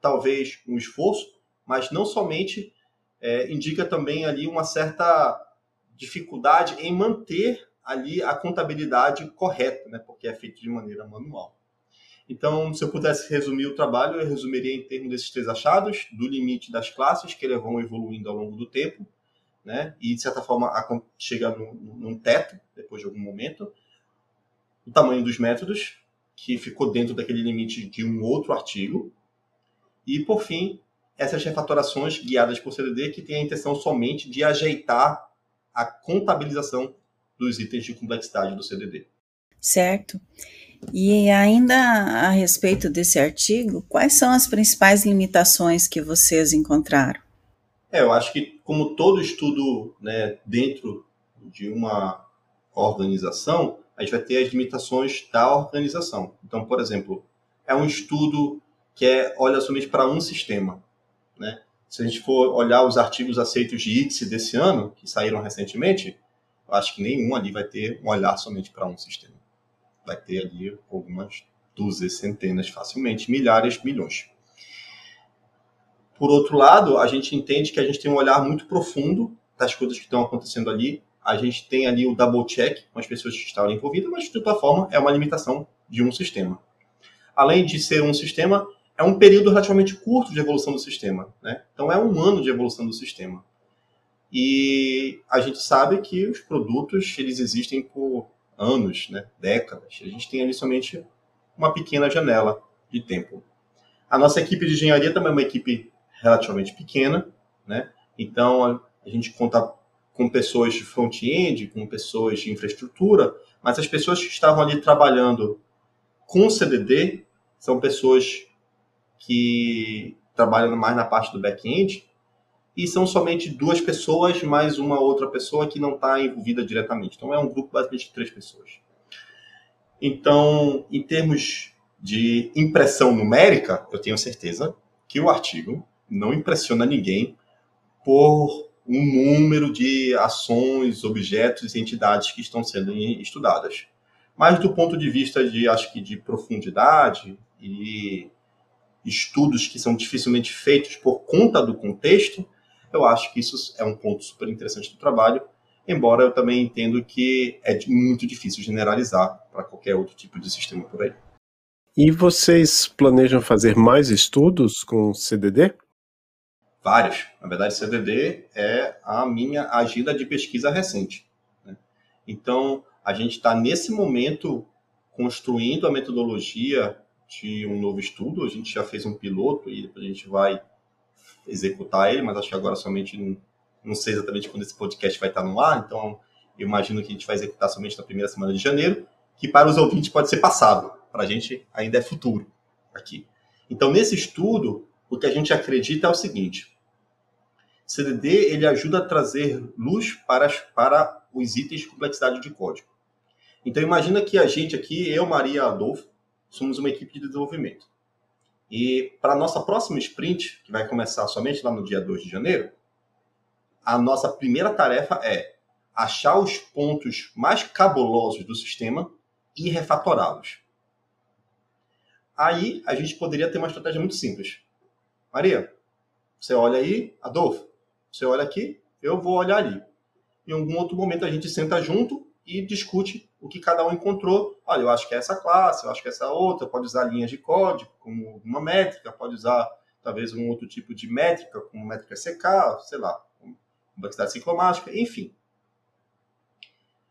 talvez um esforço mas não somente é, indica também ali uma certa dificuldade em manter ali a contabilidade correta, né, porque é feito de maneira manual. Então, se eu pudesse resumir o trabalho, eu resumiria em termos desses três achados, do limite das classes, que eles vão evoluindo ao longo do tempo, né, e de certa forma chega num, num teto, depois de algum momento, o tamanho dos métodos, que ficou dentro daquele limite de um outro artigo, e, por fim, essas refatorações guiadas por CDD que têm a intenção somente de ajeitar a contabilização dos itens de complexidade do CDD. Certo. E ainda a respeito desse artigo, quais são as principais limitações que vocês encontraram? É, eu acho que, como todo estudo né, dentro de uma organização, a gente vai ter as limitações da organização. Então, por exemplo, é um estudo que é, olha somente para um sistema. Né? Se a gente for olhar os artigos aceitos de ITSE desse ano, que saíram recentemente, eu acho que nenhum ali vai ter um olhar somente para um sistema. Vai ter ali algumas dúzias, centenas, facilmente, milhares, milhões. Por outro lado, a gente entende que a gente tem um olhar muito profundo das coisas que estão acontecendo ali. A gente tem ali o double check com as pessoas que estavam envolvidas, mas de toda forma é uma limitação de um sistema. Além de ser um sistema, é um período relativamente curto de evolução do sistema. Né? Então, é um ano de evolução do sistema. E a gente sabe que os produtos eles existem por anos, né? décadas. A gente tem ali somente uma pequena janela de tempo. A nossa equipe de engenharia também é uma equipe relativamente pequena, né? Então a gente conta com pessoas de front-end, com pessoas de infraestrutura, mas as pessoas que estavam ali trabalhando com CDD são pessoas que trabalham mais na parte do back-end, e são somente duas pessoas mais uma outra pessoa que não está envolvida diretamente. Então é um grupo basicamente de três pessoas. Então, em termos de impressão numérica, eu tenho certeza que o artigo não impressiona ninguém por um número de ações, objetos e entidades que estão sendo estudadas. Mas do ponto de vista de, acho que, de profundidade e estudos que são dificilmente feitos por conta do contexto, eu acho que isso é um ponto super interessante do trabalho, embora eu também entendo que é muito difícil generalizar para qualquer outro tipo de sistema por aí. E vocês planejam fazer mais estudos com CDD? Vários. Na verdade, CDD é a minha agenda de pesquisa recente. Né? Então, a gente está nesse momento construindo a metodologia de um novo estudo. A gente já fez um piloto e a gente vai executar ele, mas acho que agora somente não, sei exatamente quando esse podcast vai estar no ar, então eu imagino que a gente vai executar somente na primeira semana de janeiro, que para os ouvintes pode ser passado, para a gente ainda é futuro aqui. Então, nesse estudo, o que a gente acredita é o seguinte: CDD ele ajuda a trazer luz para, para os itens de complexidade de código. Então, imagina que a gente aqui, eu, Maria Adolfo, somos uma equipe de desenvolvimento. E para a nossa próxima sprint, que vai começar somente lá no dia 2 de janeiro, a nossa primeira tarefa é achar os pontos mais cabulosos do sistema e refatorá-los. Aí a gente poderia ter uma estratégia muito simples. Maria, você olha aí, Adolfo, você olha aqui, eu vou olhar ali. Em algum outro momento a gente senta junto e discute o que cada um encontrou. Olha, eu acho que é essa classe, eu acho que é essa outra, pode usar linhas de código como uma métrica, pode usar talvez um outro tipo de métrica, como métrica CK, sei lá, complexidade ciclomática, enfim.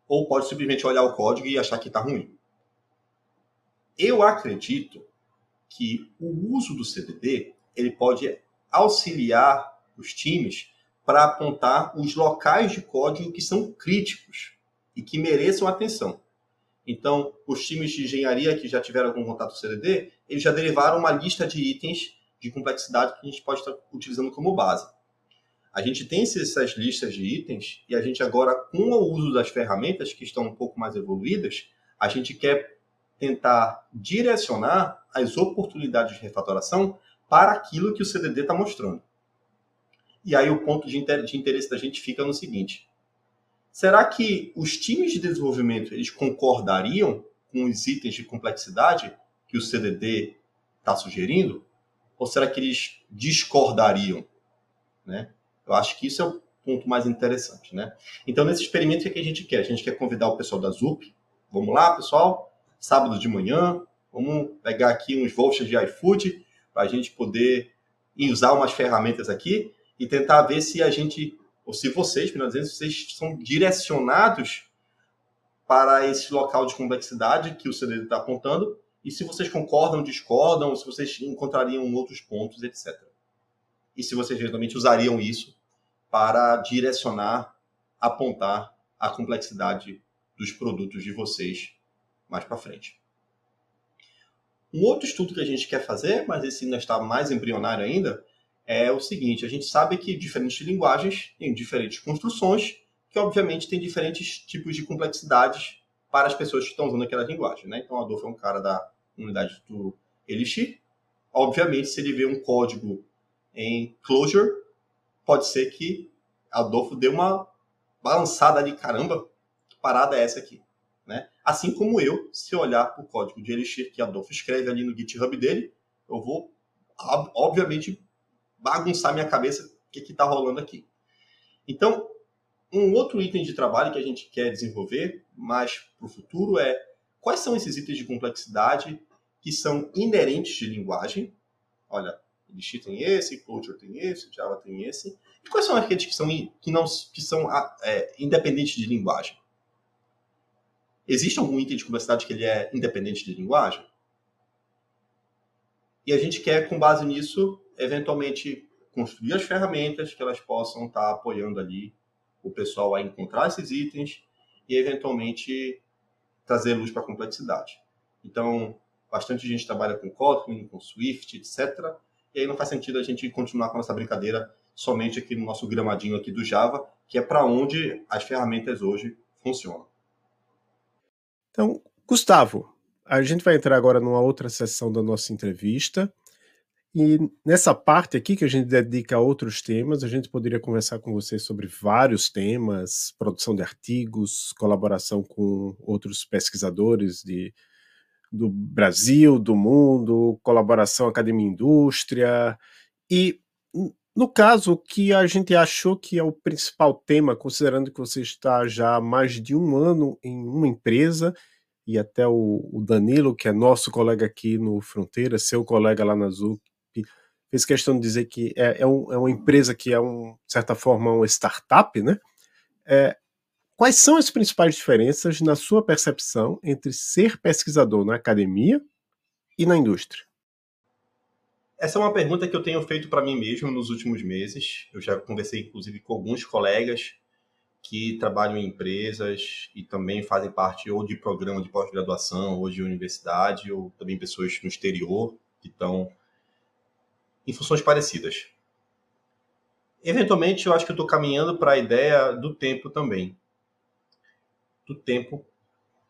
Ou pode simplesmente olhar o código e achar que está ruim. Eu acredito que o uso do CDD ele pode auxiliar os times para apontar os locais de código que são críticos e que mereçam atenção. Então, os times de engenharia que já tiveram algum contato com o CDD, eles já derivaram uma lista de itens de complexidade que a gente pode estar utilizando como base. A gente tem essas listas de itens e a gente agora, com o uso das ferramentas que estão um pouco mais evoluídas, a gente quer tentar direcionar as oportunidades de refatoração para aquilo que o CDD está mostrando. E aí o ponto de interesse da gente fica no seguinte: será que os times de desenvolvimento eles concordariam com os itens de complexidade que o CDD está sugerindo? Ou será que eles discordariam? Né? Eu acho que isso é o ponto mais interessante, né? Então, nesse experimento, o que a gente quer? A gente quer convidar o pessoal da ZUP. Vamos lá, pessoal? Sábado de manhã, vamos pegar aqui uns vouchers de iFood para a gente poder usar umas ferramentas aqui e tentar ver se a gente, ou se vocês, melhor dizendo, vocês são direcionados para esse local de complexidade que o CDD está apontando e se vocês concordam, discordam, se vocês encontrariam outros pontos, etc e se vocês realmente usariam isso para direcionar, apontar a complexidade dos produtos de vocês mais para frente. Um outro estudo que a gente quer fazer, mas esse ainda está mais embrionário ainda, é o seguinte: a gente sabe que diferentes linguagens têm diferentes construções, que obviamente têm diferentes tipos de complexidades para as pessoas que estão usando aquela linguagem. Né? Então, Adolfo é um cara da unidade do Elixir. Obviamente, se ele vê um código em Closure, pode ser que Adolfo dê uma balançada ali, caramba, que parada é essa aqui? Né? Assim como eu, se olhar para o código de Elixir que Adolfo escreve ali no GitHub dele, eu vou, obviamente, bagunçar minha cabeça o que está rolando aqui. Então, um outro item de trabalho que a gente quer desenvolver mais para o futuro é quais são esses itens de complexidade que são inerentes de linguagem. Olha, Elixir tem esse, Clojure tem esse, Java tem esse. E quais são aqueles que são, que não, que são ah, é, independentes de linguagem? Existe algum item de complexidade que ele é independente de linguagem? E a gente quer, com base nisso, eventualmente construir as ferramentas que elas possam estar apoiando ali o pessoal a encontrar esses itens e, eventualmente, trazer luz para a complexidade. Então, bastante gente trabalha com Kotlin, com Swift, etc e aí não faz sentido a gente continuar com essa brincadeira somente aqui no nosso gramadinho aqui do Java, que é para onde as ferramentas hoje funcionam. Então, Gustavo, a gente vai entrar agora numa outra sessão da nossa entrevista. E nessa parte aqui, que a gente dedica a outros temas, a gente poderia conversar com você sobre vários temas, produção de artigos, colaboração com outros pesquisadores de, do Brasil, do mundo, colaboração academia-indústria. E, no caso, que a gente achou que é o principal tema, considerando que você está já há mais de um ano em uma empresa, e até o, o Danilo, que é nosso colega aqui no Fronteira, seu colega lá na ZUP, fez questão de dizer que é, é, um, é uma empresa que é, um, de certa forma, uma startup, né? É, Quais são as principais diferenças, na sua percepção, entre ser pesquisador na academia e na indústria? Essa é uma pergunta que eu tenho feito para mim mesmo nos últimos meses. Eu já conversei, inclusive, com alguns colegas que trabalham em empresas e também fazem parte ou de programa de pós-graduação, ou de universidade, ou também pessoas no exterior que estão em funções parecidas. Eventualmente, eu acho que eu estou caminhando para a ideia do tempo também. Do tempo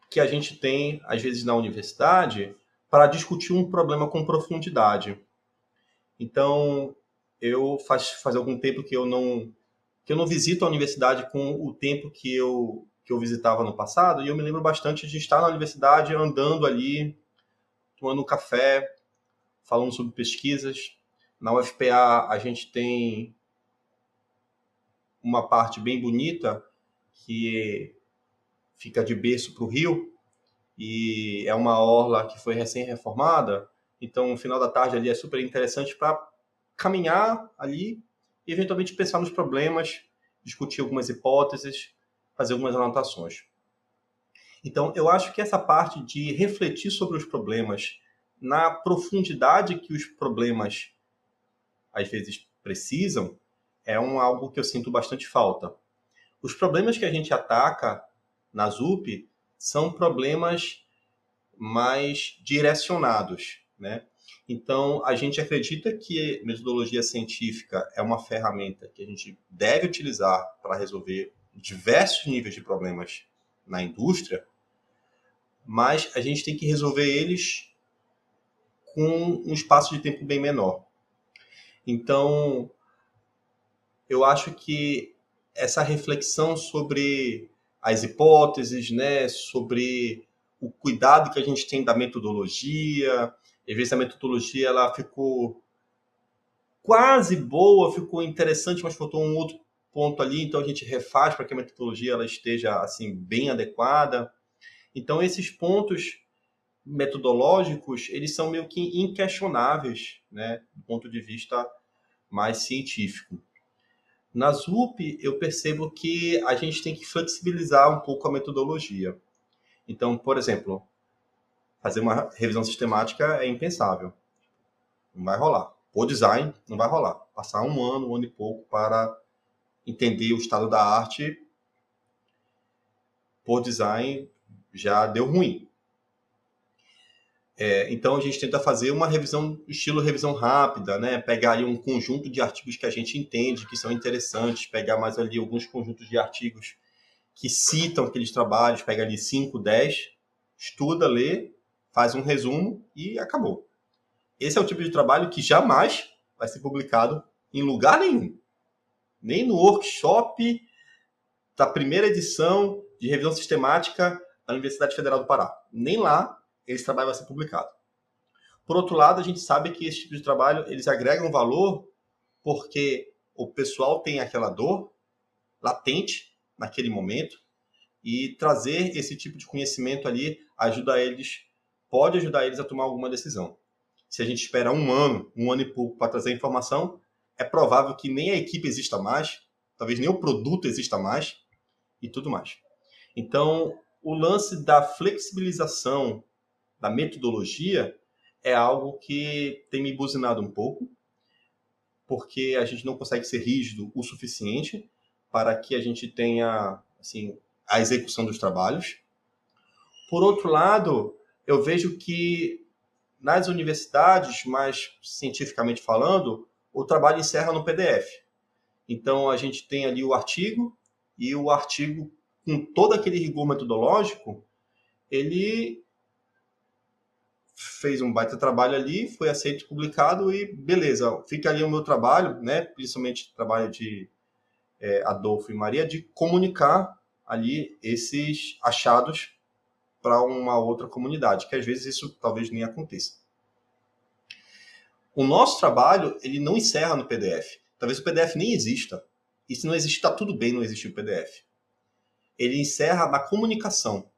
que a gente tem, às vezes, na universidade, para discutir um problema com profundidade. Então, eu faz, faz algum tempo que eu não que eu não visito a universidade com o tempo que eu que eu visitava no passado, e eu me lembro bastante de estar na universidade andando ali, tomando café, falando sobre pesquisas. Na UFPA a gente tem uma parte bem bonita que fica de berço para o rio e é uma orla que foi recém-reformada. Então, no final da tarde ali é super interessante para caminhar ali e eventualmente pensar nos problemas, discutir algumas hipóteses, fazer algumas anotações. Então, eu acho que essa parte de refletir sobre os problemas na profundidade que os problemas às vezes precisam é um algo que eu sinto bastante falta. Os problemas que a gente ataca na ZUP são problemas mais direcionados, né? Então, a gente acredita que metodologia científica é uma ferramenta que a gente deve utilizar para resolver diversos níveis de problemas na indústria, mas a gente tem que resolver eles com um espaço de tempo bem menor. Então, eu acho que essa reflexão sobre as hipóteses, né, sobre o cuidado que a gente tem da metodologia, às vezes a metodologia ela ficou quase boa, ficou interessante, mas faltou um outro ponto ali, então a gente refaz para que a metodologia ela esteja assim bem adequada. Então esses pontos metodológicos, eles são meio que inquestionáveis, né, do ponto de vista mais científico. Na ZUP, eu percebo que a gente tem que flexibilizar um pouco a metodologia. Então, por exemplo, fazer uma revisão sistemática é impensável. Não vai rolar. O design não vai rolar. Passar um ano, um ano e pouco para entender o estado da arte por design já deu ruim. É, então a gente tenta fazer uma revisão, estilo revisão rápida, né? Pegar ali um conjunto de artigos que a gente entende que são interessantes, pegar mais ali alguns conjuntos de artigos que citam aqueles trabalhos, pega ali 5, 10, estuda, lê, faz um resumo e acabou. Esse é o tipo de trabalho que jamais vai ser publicado em lugar nenhum. Nem no workshop da primeira edição de revisão sistemática da Universidade Federal do Pará. Nem lá esse trabalho vai ser publicado. Por outro lado, a gente sabe que esse tipo de trabalho eles agregam valor porque o pessoal tem aquela dor latente naquele momento e trazer esse tipo de conhecimento ali ajuda eles, pode ajudar eles a tomar alguma decisão. Se a gente espera um ano, um ano e pouco para trazer informação, é provável que nem a equipe exista mais, talvez nem o produto exista mais e tudo mais. Então, o lance da flexibilização da metodologia é algo que tem me buzinado um pouco, porque a gente não consegue ser rígido o suficiente para que a gente tenha assim, a execução dos trabalhos. Por outro lado, eu vejo que nas universidades, mais cientificamente falando, o trabalho encerra no PDF. Então a gente tem ali o artigo e o artigo com todo aquele rigor metodológico, ele fez um baita trabalho ali, foi aceito, publicado e beleza, fica ali o meu trabalho, né, principalmente trabalho de é, Adolfo e Maria, de comunicar ali esses achados para uma outra comunidade, que às vezes isso talvez nem aconteça. O nosso trabalho, ele não encerra no PDF. Talvez o PDF nem exista. E se não existe, está tudo bem não existir o PDF. Ele encerra na comunicação.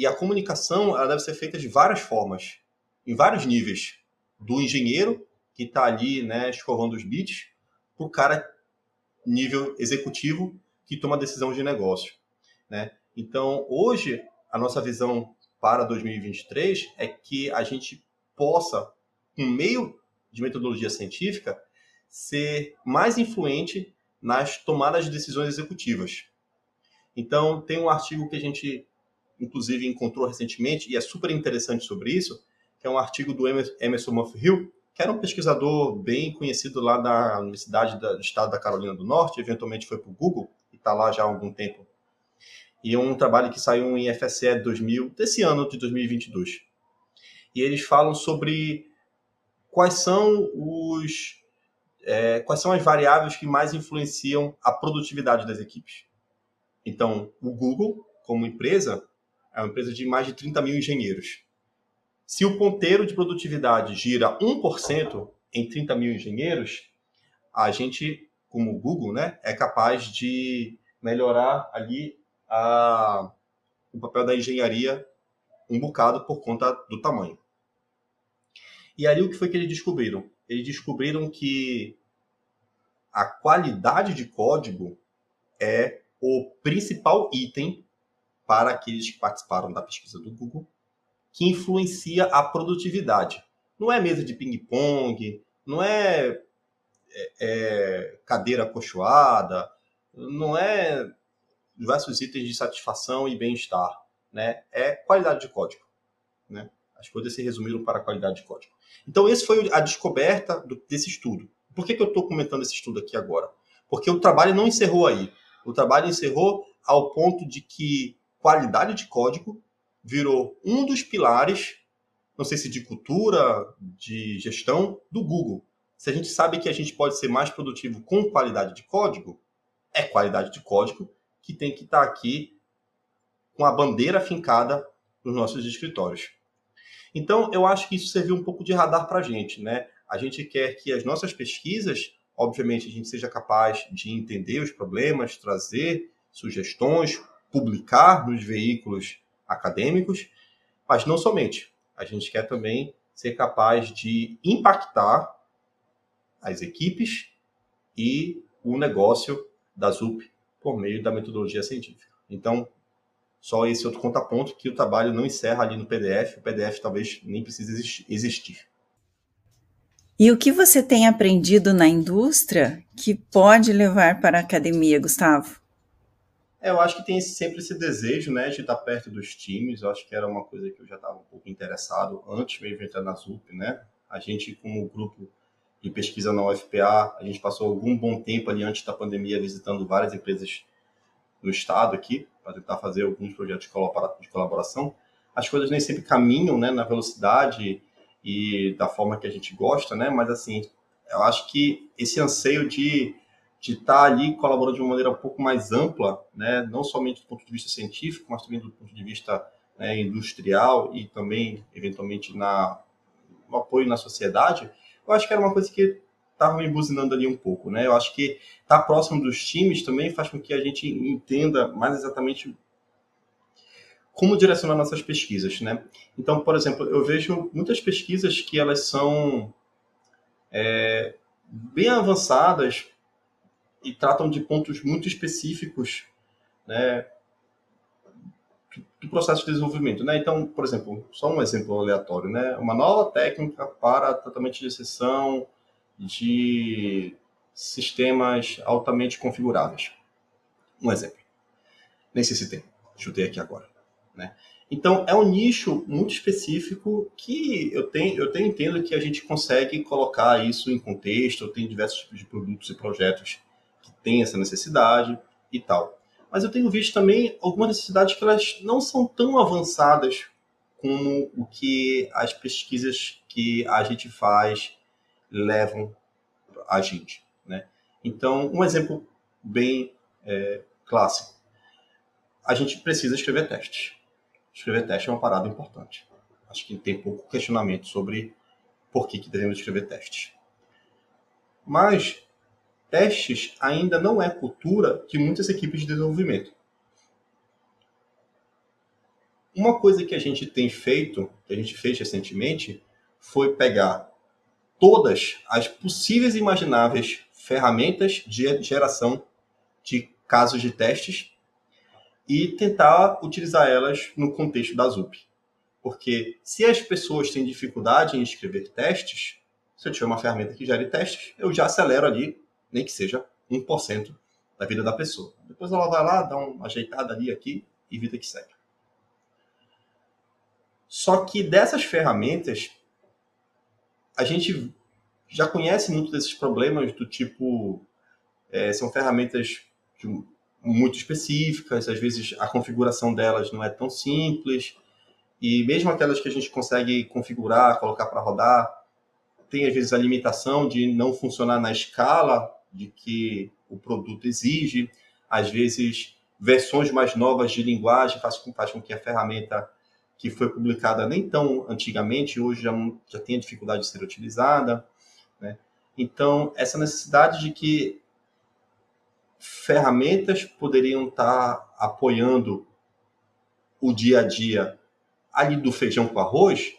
E a comunicação ela deve ser feita de várias formas, em vários níveis. Do engenheiro, que está ali né, escovando os bits, para o cara nível executivo, que toma decisão de negócio. Né? Então, hoje, a nossa visão para 2023 é que a gente possa, com meio de metodologia científica, ser mais influente nas tomadas de decisões executivas. Então, tem um artigo que a gente inclusive encontrou recentemente, e é super interessante sobre isso, que é um artigo do Emerson Monfils, que era um pesquisador bem conhecido lá da Universidade do Estado da Carolina do Norte, eventualmente foi para o Google, e está lá já há algum tempo. E é um trabalho que saiu em FSE 2000, desse ano de 2022. E eles falam sobre quais são os é, quais são as variáveis que mais influenciam a produtividade das equipes. Então, o Google, como empresa, é uma empresa de mais de 30 mil engenheiros. Se o ponteiro de produtividade gira 1% em 30 mil engenheiros, a gente, como o Google, né, é capaz de melhorar ali a, o papel da engenharia um bocado por conta do tamanho. E ali o que foi que eles descobriram? Eles descobriram que a qualidade de código é o principal item para aqueles que participaram da pesquisa do Google que influencia a produtividade. Não é mesa de ping-pong, não é, é, é cadeira acolchoada, não é diversos itens de satisfação e bem-estar, né? É qualidade de código, né? As coisas se resumiram para a qualidade de código. Então, esse foi a descoberta do, desse estudo. Por que, que eu estou comentando esse estudo aqui agora? Porque o trabalho não encerrou aí. O trabalho encerrou ao ponto de que qualidade de código virou um dos pilares, não sei se de cultura, de gestão, do Google. Se a gente sabe que a gente pode ser mais produtivo com qualidade de código, é qualidade de código que tem que estar aqui com a bandeira fincada nos nossos escritórios. Então, eu acho que isso serviu um pouco de radar para a gente. Né? A gente quer que as nossas pesquisas, obviamente, a gente seja capaz de entender os problemas, trazer sugestões, publicar nos veículos acadêmicos, mas não somente. A gente quer também ser capaz de impactar as equipes e o negócio da ZUP por meio da metodologia científica. Então, só esse outro contraponto que o trabalho não encerra ali no PDF, o PDF talvez nem precise existir. E o que você tem aprendido na indústria que pode levar para a academia, Gustavo? É, eu acho que tem sempre esse desejo, né, de estar perto dos times. Eu acho que era uma coisa que eu já estava um pouco interessado antes mesmo de entrar na ZUP, né? A gente, como grupo de pesquisa na UFPA, a gente passou algum bom tempo ali antes da pandemia visitando várias empresas no estado aqui para tentar fazer alguns projetos de colaboração. As coisas nem sempre caminham, né, na velocidade e da forma que a gente gosta, né? Mas assim, eu acho que esse anseio de de estar ali colaborando de uma maneira um pouco mais ampla, né, não somente do ponto de vista científico, mas também do ponto de vista né, industrial e também, eventualmente, na, no apoio na sociedade, eu acho que era uma coisa que estava me buzinando ali um pouco. Né? Eu acho que estar tá próximo dos times também faz com que a gente entenda mais exatamente como direcionar nossas pesquisas, né? Então, por exemplo, eu vejo muitas pesquisas que elas são é, bem avançadas e tratam de pontos muito específicos né, do processo de desenvolvimento. Né? Então, por exemplo, só um exemplo aleatório, né? uma nova técnica para tratamento de exceção de sistemas altamente configuráveis. Um exemplo. Nem sei se tem, chutei aqui agora. Né? Então, é um nicho muito específico que eu tenho, eu tenho entendo que a gente consegue colocar isso em contexto, tenho diversos tipos de produtos e projetos tem essa necessidade e tal. Mas eu tenho visto também algumas necessidades que elas não são tão avançadas como o que as pesquisas que a gente faz levam a gente. Né? Então, um exemplo bem é, clássico. A gente precisa escrever testes. Escrever testes é uma parada importante. Acho que tem pouco questionamento sobre por que, que devemos escrever testes. Mas testes ainda não é cultura de muitas equipes de desenvolvimento. Uma coisa que a gente tem feito, que a gente fez recentemente, foi pegar todas as possíveis e imagináveis ferramentas de geração de casos de testes e tentar utilizar elas no contexto da ZUP. Porque se as pessoas têm dificuldade em escrever testes, se eu tiver uma ferramenta que gere testes, eu já acelero ali nem que seja 1% da vida da pessoa. Depois ela vai lá, dá uma ajeitada ali aqui e vida que segue. Só que dessas ferramentas, a gente já conhece muito desses problemas do tipo é, são ferramentas de, muito específicas, às vezes a configuração delas não é tão simples e mesmo aquelas que a gente consegue configurar, colocar para rodar, tem às vezes a limitação de não funcionar na escala de que o produto exige, às vezes versões mais novas de linguagem faz com, faz com que a ferramenta que foi publicada nem tão antigamente, hoje já, já tenha dificuldade de ser utilizada. Né? Então, essa necessidade de que ferramentas poderiam estar apoiando o dia a dia ali do feijão com arroz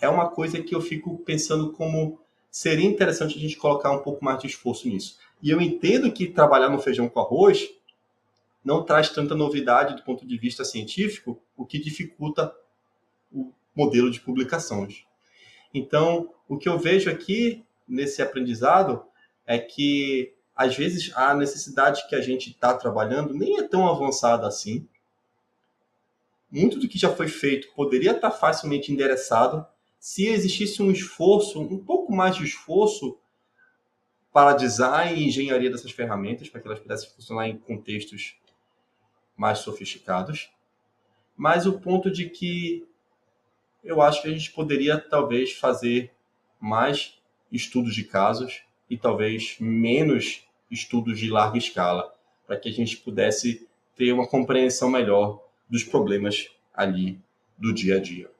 é uma coisa que eu fico pensando como seria interessante a gente colocar um pouco mais de esforço nisso. E eu entendo que trabalhar no feijão com arroz não traz tanta novidade do ponto de vista científico, o que dificulta o modelo de publicações. Então, o que eu vejo aqui nesse aprendizado é que às vezes a necessidade que a gente está trabalhando nem é tão avançada assim. Muito do que já foi feito poderia estar tá facilmente endereçado se existisse um esforço, um pouco mais de esforço para design e engenharia dessas ferramentas, para que elas pudessem funcionar em contextos mais sofisticados. Mas o ponto de que eu acho que a gente poderia talvez fazer mais estudos de casos e talvez menos estudos de larga escala, para que a gente pudesse ter uma compreensão melhor dos problemas ali do dia a dia.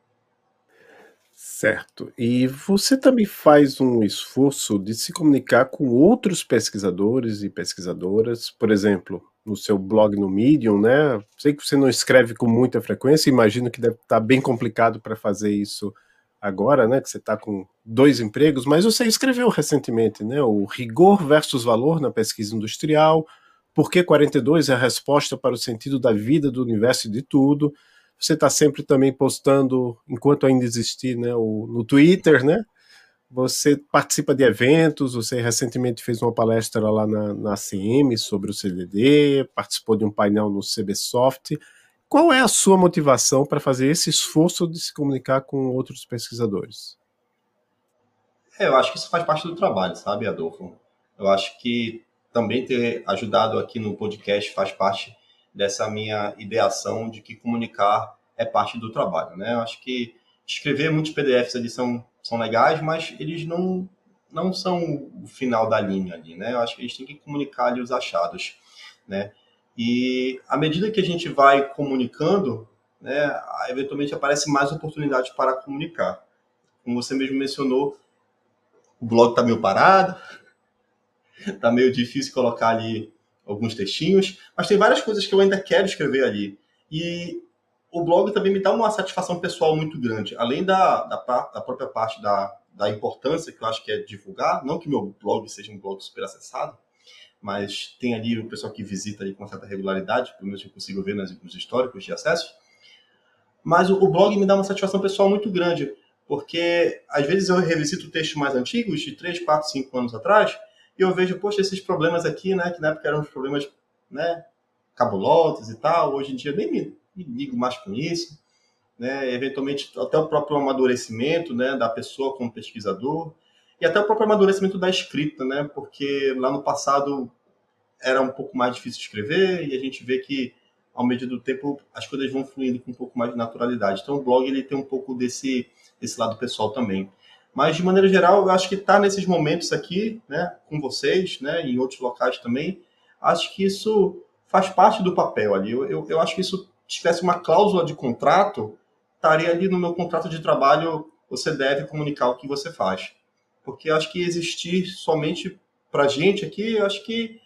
Certo. E você também faz um esforço de se comunicar com outros pesquisadores e pesquisadoras, por exemplo, no seu blog no Medium, né? Sei que você não escreve com muita frequência, imagino que deve estar bem complicado para fazer isso agora, né? Que você está com dois empregos, mas você escreveu recentemente, né? O rigor versus valor na pesquisa industrial, por que 42 é a resposta para o sentido da vida, do universo e de tudo. Você está sempre também postando, enquanto ainda existir, né, o, no Twitter, né? Você participa de eventos, você recentemente fez uma palestra lá na, na ACM sobre o CDD, participou de um painel no CBSoft. Qual é a sua motivação para fazer esse esforço de se comunicar com outros pesquisadores? É, eu acho que isso faz parte do trabalho, sabe, Adolfo? Eu acho que também ter ajudado aqui no podcast faz parte dessa minha ideação de que comunicar é parte do trabalho, né? Eu acho que escrever muitos PDFs ali são, são legais, mas eles não, não são o final da linha ali, né? Eu acho que a gente tem que comunicar ali os achados, né? E à medida que a gente vai comunicando, né, eventualmente aparece mais oportunidades para comunicar. Como você mesmo mencionou, o blog está meio parado, está meio difícil colocar ali alguns textinhos, mas tem várias coisas que eu ainda quero escrever ali. E o blog também me dá uma satisfação pessoal muito grande, além da, da, da própria parte da, da importância que eu acho que é divulgar, não que meu blog seja um blog super acessado, mas tem ali o pessoal que visita ali com certa regularidade, pelo menos eu consigo ver nas, nos históricos de acesso. Mas o, o, blog me dá uma satisfação pessoal muito grande, porque às vezes eu revisito textos mais antigos, de 3, 4, 5 anos atrás, e eu vejo, poxa, esses problemas aqui, né, que na época eram uns problemas, né, cabulosos e tal, hoje em dia nem me, me ligo mais com isso, né, eventualmente até o próprio amadurecimento, né, da pessoa como pesquisador, e até o próprio amadurecimento da escrita, né, porque lá no passado era um pouco mais difícil escrever, e a gente vê que ao medida do tempo as coisas vão fluindo com um pouco mais de naturalidade. Então o blog ele tem um pouco desse, desse lado pessoal também. Mas, de maneira geral, eu acho que estar tá nesses momentos aqui, né, com vocês, né, em outros locais também, acho que isso faz parte do papel ali. Eu, eu, eu acho que isso tivesse uma cláusula de contrato, estaria ali no meu contrato de trabalho, você deve comunicar o que você faz. Porque acho que existir somente para gente aqui, eu acho que.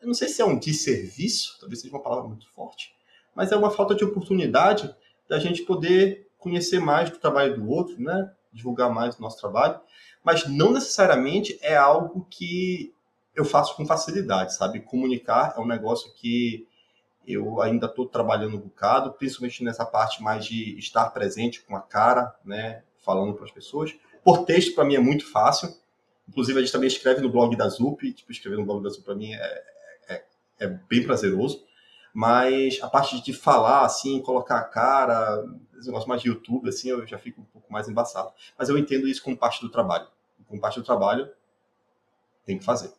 Eu não sei se é um desserviço, talvez seja uma palavra muito forte, mas é uma falta de oportunidade da gente poder conhecer mais do trabalho do outro, né? Divulgar mais o nosso trabalho, mas não necessariamente é algo que eu faço com facilidade, sabe? Comunicar é um negócio que eu ainda estou trabalhando um bocado, principalmente nessa parte mais de estar presente com a cara, né, falando para as pessoas. Por texto, para mim, é muito fácil. Inclusive, a gente também escreve no blog da ZUP, tipo, escrever no blog da ZUP para mim é, é, é, bem prazeroso. Mas a parte de falar, assim, colocar a cara, esse negócio mais de YouTube, assim, eu já fico um pouco mais embaçado. Mas eu entendo isso como parte do trabalho. com parte do trabalho, tem que fazer.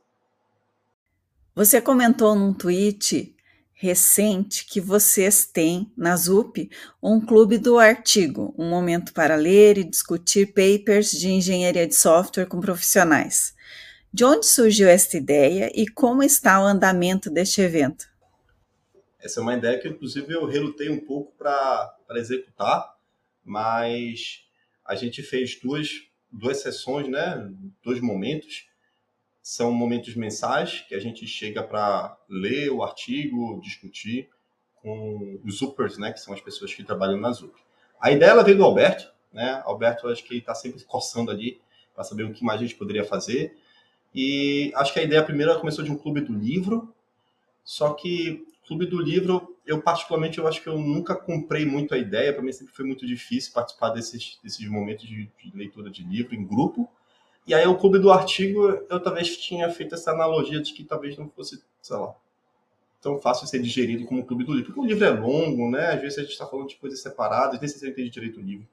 Você comentou num tweet recente que vocês têm na ZUP um clube do artigo, um momento para ler e discutir papers de engenharia de software com profissionais. De onde surgiu esta ideia e como está o andamento deste evento? Essa é uma ideia que, inclusive, eu relutei um pouco para executar, mas a gente fez duas, duas sessões, né? dois momentos são momentos mensais que a gente chega para ler o artigo, discutir com os Zupers, né, que são as pessoas que trabalham na Zup. A ideia ela veio do Alberto, né? Alberto acho que ele está sempre coçando ali para saber o que mais a gente poderia fazer. E acho que a ideia primeira começou de um clube do livro, só que clube do livro, eu particularmente eu acho que eu nunca comprei muito a ideia, para mim sempre foi muito difícil participar desses, desses momentos de, de leitura de livro em grupo. E aí o clube do artigo, eu talvez tinha feito essa analogia de que talvez não fosse, sei lá, tão fácil ser digerido como o clube do livro. Porque o livro é longo, né? Às vezes a gente está falando de coisas separadas, nem sei se eu entendi direito o livro.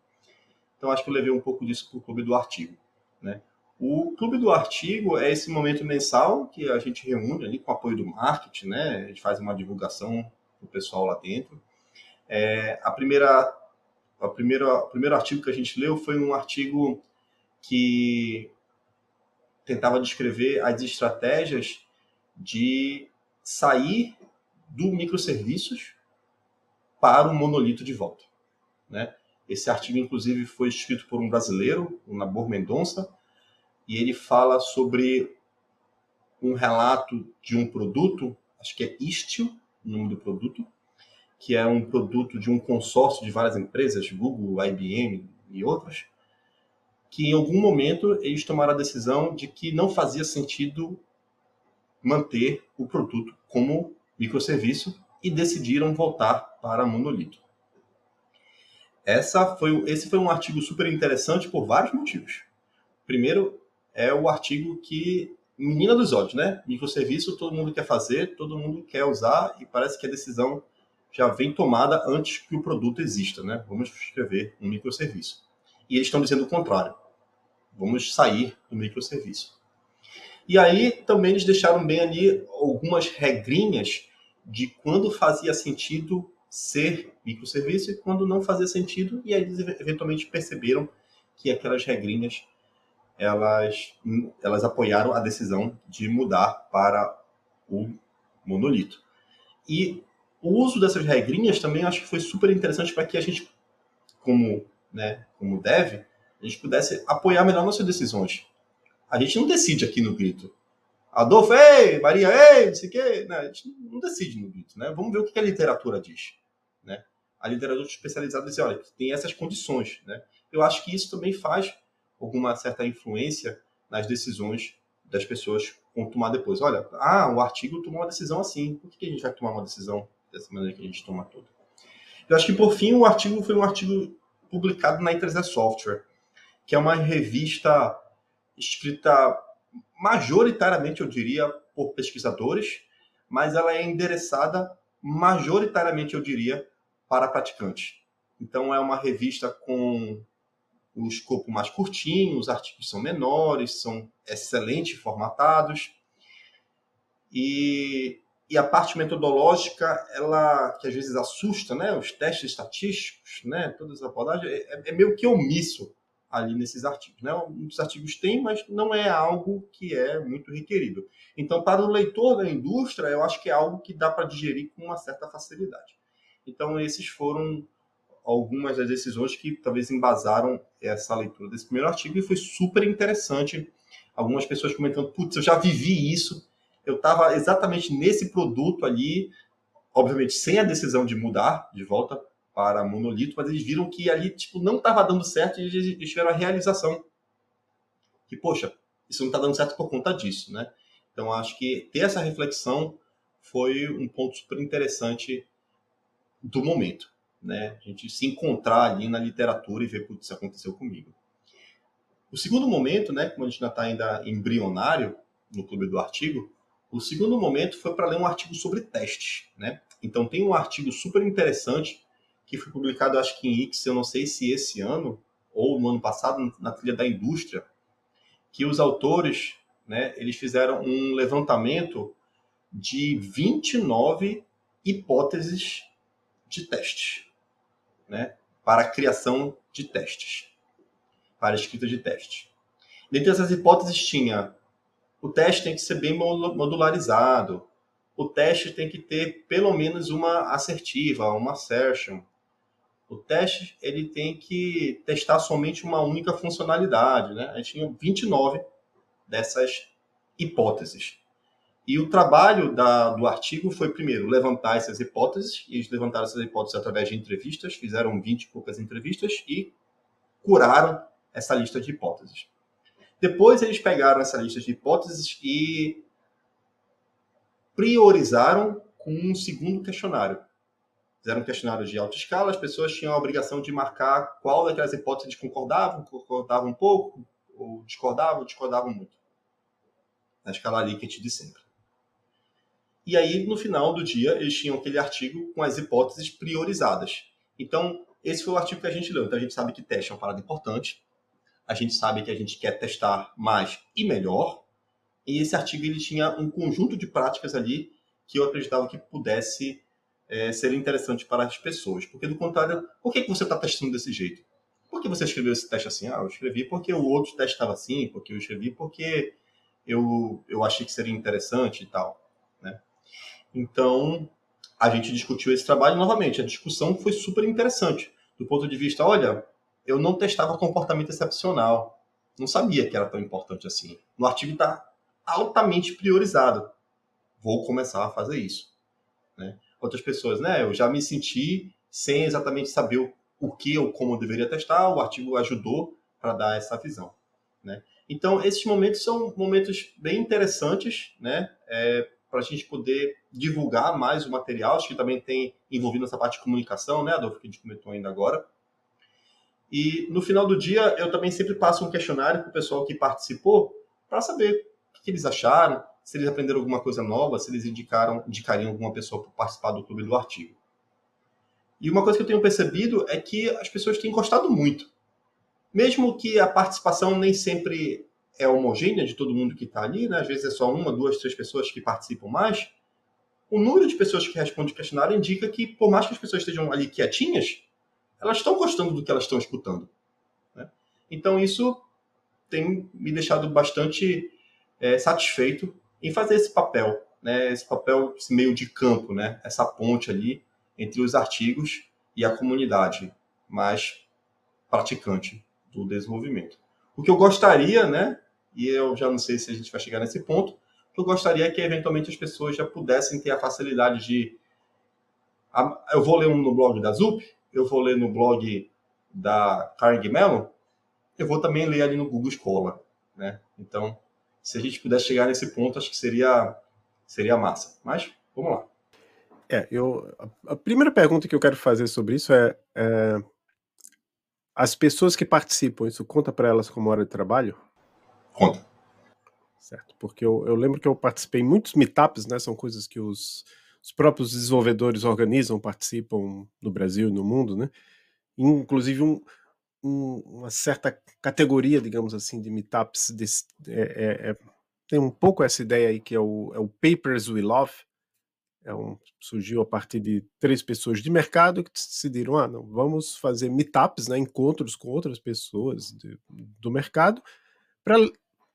Então acho que eu levei um pouco disso para o clube do artigo, né? O clube do artigo é esse momento mensal que a gente reúne ali com o apoio do marketing, né? A gente faz uma divulgação para o pessoal lá dentro. É, a primeira, a primeira, o primeiro artigo que a gente leu foi um artigo que tentava descrever as estratégias de sair do microserviços para o monolito de volta. Né? Esse artigo, inclusive, foi escrito por um brasileiro, o Nabor Mendonça, e ele fala sobre um relato de um produto, acho que é Istio, o nome do produto, que é um produto de um consórcio de várias empresas, Google, IBM e outras, que em algum momento eles tomaram a decisão de que não fazia sentido manter o produto como microserviço e decidiram voltar para monolito. Essa foi, esse foi um artigo super interessante por vários motivos. Primeiro, é o artigo que menina dos olhos, né? Microserviço todo mundo quer fazer, todo mundo quer usar e parece que a decisão já vem tomada antes que o produto exista, né? Vamos escrever um microserviço. E eles estão dizendo o contrário. Vamos sair do microserviço. E aí também eles deixaram bem ali algumas regrinhas de quando fazia sentido ser microserviço e quando não fazia sentido, e aí eles eventualmente perceberam que aquelas regrinhas elas, elas apoiaram a decisão de mudar para o monolito. E o uso dessas regrinhas também acho que foi super interessante para que a gente, como, né, como dev, a gente pudesse apoiar melhor nossas decisões. A gente não decide aqui no grito. Adolfo, ei, Maria, ei, não sei o quê. Não, a gente não decide no grito, né? Vamos ver o que a literatura diz, né? A literatura especializada diz, olha, tem essas condições, né? Eu acho que isso também faz alguma certa influência nas decisões das pessoas vão tomar depois. Olha, ah, o artigo tomou uma decisão assim, por que a gente vai tomar uma decisão dessa maneira que a gente toma toda? Eu acho que, por fim, o artigo foi um artigo publicado na I3E Software que é uma revista escrita majoritariamente, eu diria, por pesquisadores, mas ela é endereçada majoritariamente, eu diria, para praticantes. Então, é uma revista com o escopo mais curtinho, os artigos são menores, são excelente formatados. E, e a parte metodológica, ela que às vezes assusta, né? Os testes estatísticos, né? Todas as abordagens, é, é meio que omisso ali nesses artigos. Né? Muitos artigos têm, mas não é algo que é muito requerido. Então, para o leitor da indústria, eu acho que é algo que dá para digerir com uma certa facilidade. Então, esses foram algumas das decisões que talvez embasaram essa leitura desse primeiro artigo e foi super interessante. Algumas pessoas comentando, putz, eu já vivi isso, eu estava exatamente nesse produto ali, obviamente sem a decisão de mudar de volta para monolito, mas eles viram que ali tipo, não estava dando certo e eles tiveram a realização. Que, poxa, isso não está dando certo por conta disso, né? Então, acho que ter essa reflexão foi um ponto super interessante do momento, né? A gente se encontrar ali na literatura e ver o que aconteceu comigo. O segundo momento, né, como a gente ainda está ainda embrionário no clube do artigo, o segundo momento foi para ler um artigo sobre testes, né? Então tem um artigo super interessante que foi publicado, acho que em X, eu não sei se esse ano ou no ano passado, na trilha da indústria, que os autores, né, eles fizeram um levantamento de 29 hipóteses de testes, né, para a criação de testes, para a escrita de testes. Dentre essas hipóteses tinha o teste tem que ser bem modularizado, o teste tem que ter pelo menos uma assertiva, uma assertion. O teste ele tem que testar somente uma única funcionalidade, né? A gente tinha 29 dessas hipóteses. E o trabalho da, do artigo foi, primeiro, levantar essas hipóteses, e eles levantaram essas hipóteses através de entrevistas, fizeram 20 e poucas entrevistas e curaram essa lista de hipóteses. Depois eles pegaram essa lista de hipóteses e priorizaram com um segundo questionário. Fizeram um questionário de alta escala, as pessoas tinham a obrigação de marcar qual daquelas hipóteses concordavam, concordavam um pouco, ou discordavam, discordavam muito. Na escala Likert de sempre. E aí, no final do dia, eles tinham aquele artigo com as hipóteses priorizadas. Então, esse foi o artigo que a gente leu. Então, a gente sabe que teste é uma parada importante. A gente sabe que a gente quer testar mais e melhor. E esse artigo ele tinha um conjunto de práticas ali que eu acreditava que pudesse é, ser interessante para as pessoas. Porque, do contrário, por que, que você está testando desse jeito? Por que você escreveu esse teste assim? Ah, eu escrevi porque o outro teste estava assim, porque eu escrevi porque eu, eu achei que seria interessante e tal. Então, a gente discutiu esse trabalho novamente. A discussão foi super interessante. Do ponto de vista, olha, eu não testava comportamento excepcional. Não sabia que era tão importante assim. No artigo está altamente priorizado. Vou começar a fazer isso. Né? Outras pessoas, né? Eu já me senti sem exatamente saber o, o que ou como eu deveria testar. O artigo ajudou para dar essa visão. Né? Então, esses momentos são momentos bem interessantes, né? É, para a gente poder divulgar mais o material. Acho que também tem envolvido essa parte de comunicação, né, Adolfo, que a gente comentou ainda agora. E no final do dia, eu também sempre passo um questionário para o pessoal que participou para saber o que eles acharam, se eles aprenderam alguma coisa nova, se eles indicaram, indicariam alguma pessoa para participar do clube do artigo. E uma coisa que eu tenho percebido é que as pessoas têm gostado muito. Mesmo que a participação nem sempre é homogênea de todo mundo que está ali, né? às vezes é só uma, duas, três pessoas que participam mais, o número de pessoas que respondem questionário indica que, por mais que as pessoas estejam ali quietinhas, elas estão gostando do que elas estão escutando. Né? Então, isso tem me deixado bastante é, satisfeito em fazer esse papel, né? esse papel, esse meio de campo, né? essa ponte ali entre os artigos e a comunidade mais praticante do desenvolvimento. O que eu gostaria, né, e eu já não sei se a gente vai chegar nesse ponto, eu gostaria é que eventualmente as pessoas já pudessem ter a facilidade de. Eu vou ler um no blog da ZUP, eu vou ler no blog da Carnegie Mellon, eu vou também ler ali no Google Escola, né? Então, se a gente pudesse chegar nesse ponto, acho que seria seria massa. Mas vamos lá. É, eu a primeira pergunta que eu quero fazer sobre isso é, é as pessoas que participam, isso conta para elas como hora de trabalho? Conta. Certo, porque eu, eu lembro que eu participei em muitos meetups, né? São coisas que os os próprios desenvolvedores organizam, participam no Brasil e no mundo, né? Inclusive um, um, uma certa categoria, digamos assim, de meetups desse, é, é, é, tem um pouco essa ideia aí que é o, é o Papers We Love, é um, surgiu a partir de três pessoas de mercado que decidiram, ah, não, vamos fazer meetups, né, encontros com outras pessoas de, do mercado para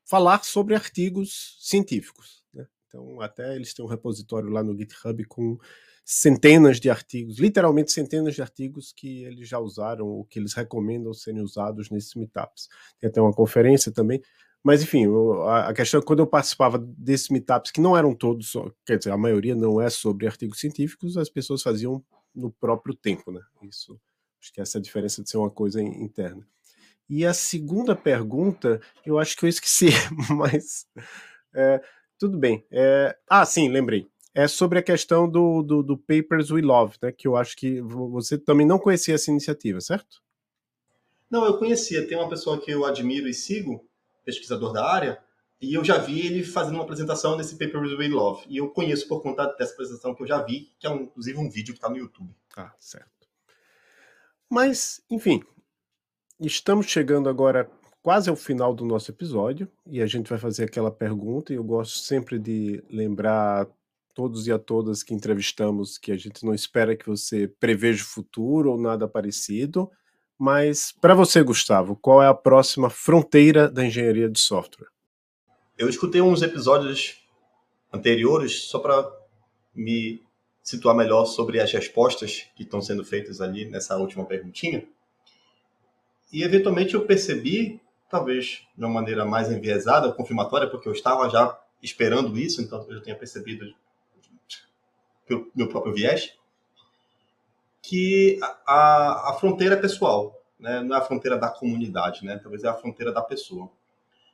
falar sobre artigos científicos. Então, até eles têm um repositório lá no GitHub com centenas de artigos, literalmente centenas de artigos que eles já usaram ou que eles recomendam serem usados nesses meetups. Tem até uma conferência também. Mas, enfim, a questão é que quando eu participava desses meetups, que não eram todos, quer dizer, a maioria não é sobre artigos científicos, as pessoas faziam no próprio tempo, né? Isso, acho que essa é a diferença de ser uma coisa interna. E a segunda pergunta, eu acho que eu esqueci, mas é, tudo bem. É... Ah, sim, lembrei. É sobre a questão do, do, do, Papers We Love, né? Que eu acho que você também não conhecia essa iniciativa, certo? Não, eu conhecia. Tem uma pessoa que eu admiro e sigo, pesquisador da área, e eu já vi ele fazendo uma apresentação nesse Papers We Love. E eu conheço por conta dessa apresentação que eu já vi, que é um, inclusive um vídeo que está no YouTube. Ah, certo. Mas, enfim, estamos chegando agora quase ao final do nosso episódio e a gente vai fazer aquela pergunta. E eu gosto sempre de lembrar todos e a todas que entrevistamos que a gente não espera que você preveja o futuro ou nada parecido. Mas para você, Gustavo, qual é a próxima fronteira da engenharia de software? Eu escutei uns episódios anteriores só para me situar melhor sobre as respostas que estão sendo feitas ali nessa última perguntinha. E eventualmente eu percebi, talvez de uma maneira mais enviesada, confirmatória, porque eu estava já esperando isso, então eu já tinha percebido pelo meu próprio viés, que a, a fronteira é pessoal, né? não é a fronteira da comunidade, né? talvez é a fronteira da pessoa.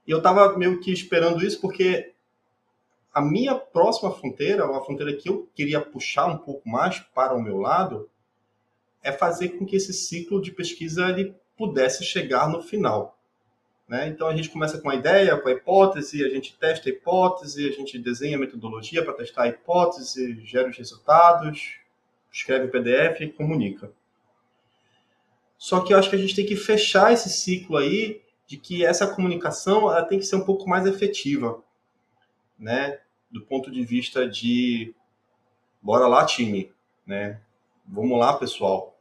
E eu estava meio que esperando isso porque a minha próxima fronteira, uma fronteira que eu queria puxar um pouco mais para o meu lado, é fazer com que esse ciclo de pesquisa ele pudesse chegar no final. Né? Então a gente começa com a ideia, com a hipótese, a gente testa a hipótese, a gente desenha a metodologia para testar a hipótese, gera os resultados, escreve o PDF e comunica. Só que eu acho que a gente tem que fechar esse ciclo aí de que essa comunicação ela tem que ser um pouco mais efetiva, né? Do ponto de vista de bora lá, time, né? Vamos lá, pessoal.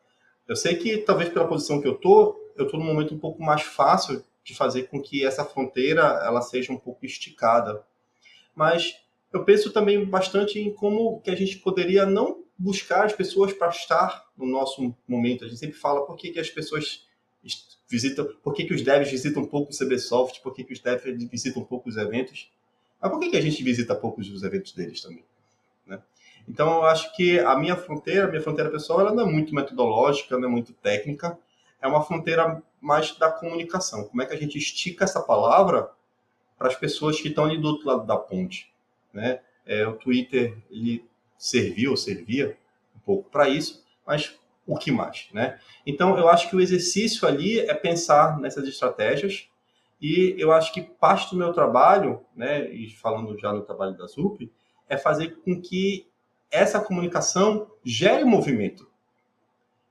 Eu sei que talvez pela posição que eu tô, eu tô num momento um pouco mais fácil de fazer com que essa fronteira ela seja um pouco esticada. Mas eu penso também bastante em como que a gente poderia não buscar as pessoas para estar no nosso momento. A gente sempre fala por que, que as pessoas visitam, por que, que os devs visitam pouco o CBSoft, por que, que os devs visitam pouco os eventos, mas por que, que a gente visita poucos os eventos deles também? Né? Então, eu acho que a minha fronteira, a minha fronteira pessoal, ela não é muito metodológica, não é muito técnica, é uma fronteira mais da comunicação. Como é que a gente estica essa palavra para as pessoas que estão ali do outro lado da ponte? Né? É, o Twitter ele serviu, servia um pouco para isso, mas o que mais, né? Então, eu acho que o exercício ali é pensar nessas estratégias e eu acho que parte do meu trabalho, né, e falando já no trabalho da ZUP, é fazer com que essa comunicação gere movimento.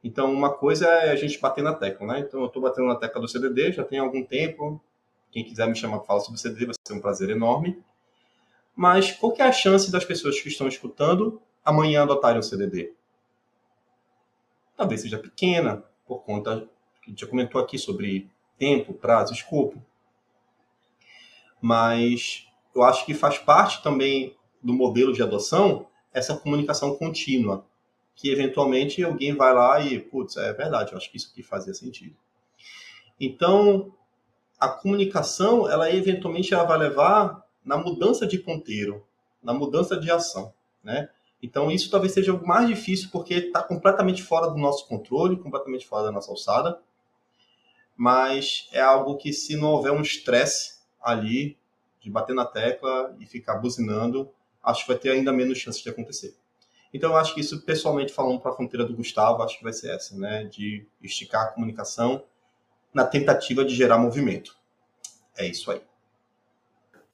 Então, uma coisa é a gente bater na tecla, né? Então, eu estou batendo na tecla do CDD já tem algum tempo. Quem quiser me chamar para falar sobre o CDD vai ser um prazer enorme. Mas qual é a chance das pessoas que estão escutando amanhã adotarem o CDD? talvez seja pequena, por conta que a gente já comentou aqui sobre tempo, prazo, escopo. Mas eu acho que faz parte também do modelo de adoção essa comunicação contínua, que eventualmente alguém vai lá e, putz, é verdade, eu acho que isso aqui fazia sentido. Então, a comunicação, ela eventualmente ela vai levar na mudança de ponteiro, na mudança de ação, né? Então, isso talvez seja o mais difícil, porque está completamente fora do nosso controle, completamente fora da nossa alçada. Mas é algo que, se não houver um estresse ali, de bater na tecla e ficar buzinando, acho que vai ter ainda menos chance de acontecer. Então, eu acho que isso, pessoalmente, falando para a fronteira do Gustavo, acho que vai ser essa, né? De esticar a comunicação na tentativa de gerar movimento. É isso aí.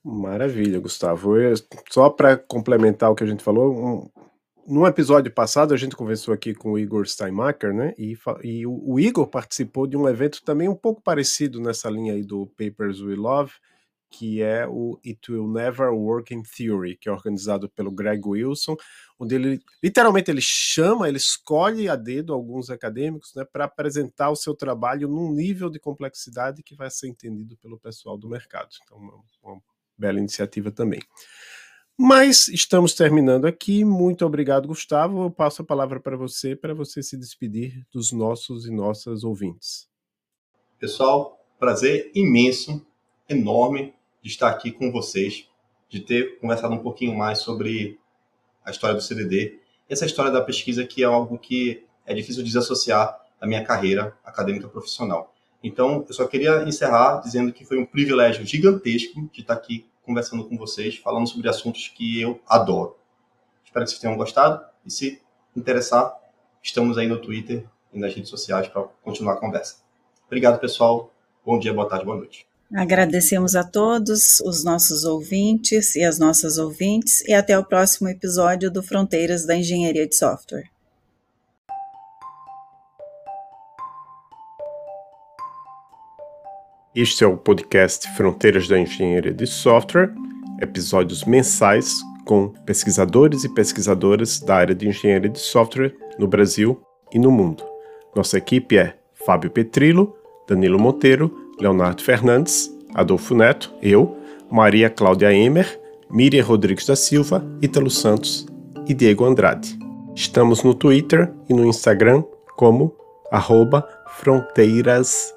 Maravilha, Gustavo. Eu, só para complementar o que a gente falou, um, no episódio passado a gente conversou aqui com o Igor Steinmacher, né? E, e o, o, Igor participou de um evento também um pouco parecido nessa linha aí do Papers We Love, que é o It Will Never Work in Theory, que é organizado pelo Greg Wilson, onde ele literalmente ele chama, ele escolhe a dedo alguns acadêmicos, né, para apresentar o seu trabalho num nível de complexidade que vai ser entendido pelo pessoal do mercado. Então, uma, uma bela iniciativa também. Mas estamos terminando aqui. Muito obrigado, Gustavo. Eu passo a palavra para você, para você se despedir dos nossos e nossas ouvintes. Pessoal, prazer imenso, enorme de estar aqui com vocês, de ter conversado um pouquinho mais sobre a história do CDD. Essa história da pesquisa que é algo que é difícil desassociar da minha carreira acadêmica profissional. Então, eu só queria encerrar dizendo que foi um privilégio gigantesco de estar aqui conversando com vocês, falando sobre assuntos que eu adoro. Espero que vocês tenham gostado e se interessar, estamos aí no Twitter e nas redes sociais para continuar a conversa. Obrigado, pessoal. Bom dia, boa tarde, boa noite. Agradecemos a todos os nossos ouvintes e as nossas ouvintes e até o próximo episódio do Fronteiras da Engenharia de Software. Este é o podcast Fronteiras da Engenharia de Software, episódios mensais com pesquisadores e pesquisadoras da área de engenharia de software no Brasil e no mundo. Nossa equipe é Fábio Petrillo, Danilo Monteiro, Leonardo Fernandes, Adolfo Neto, eu, Maria Cláudia Emer, Miriam Rodrigues da Silva, Ítalo Santos e Diego Andrade. Estamos no Twitter e no Instagram como arroba fronteirasES.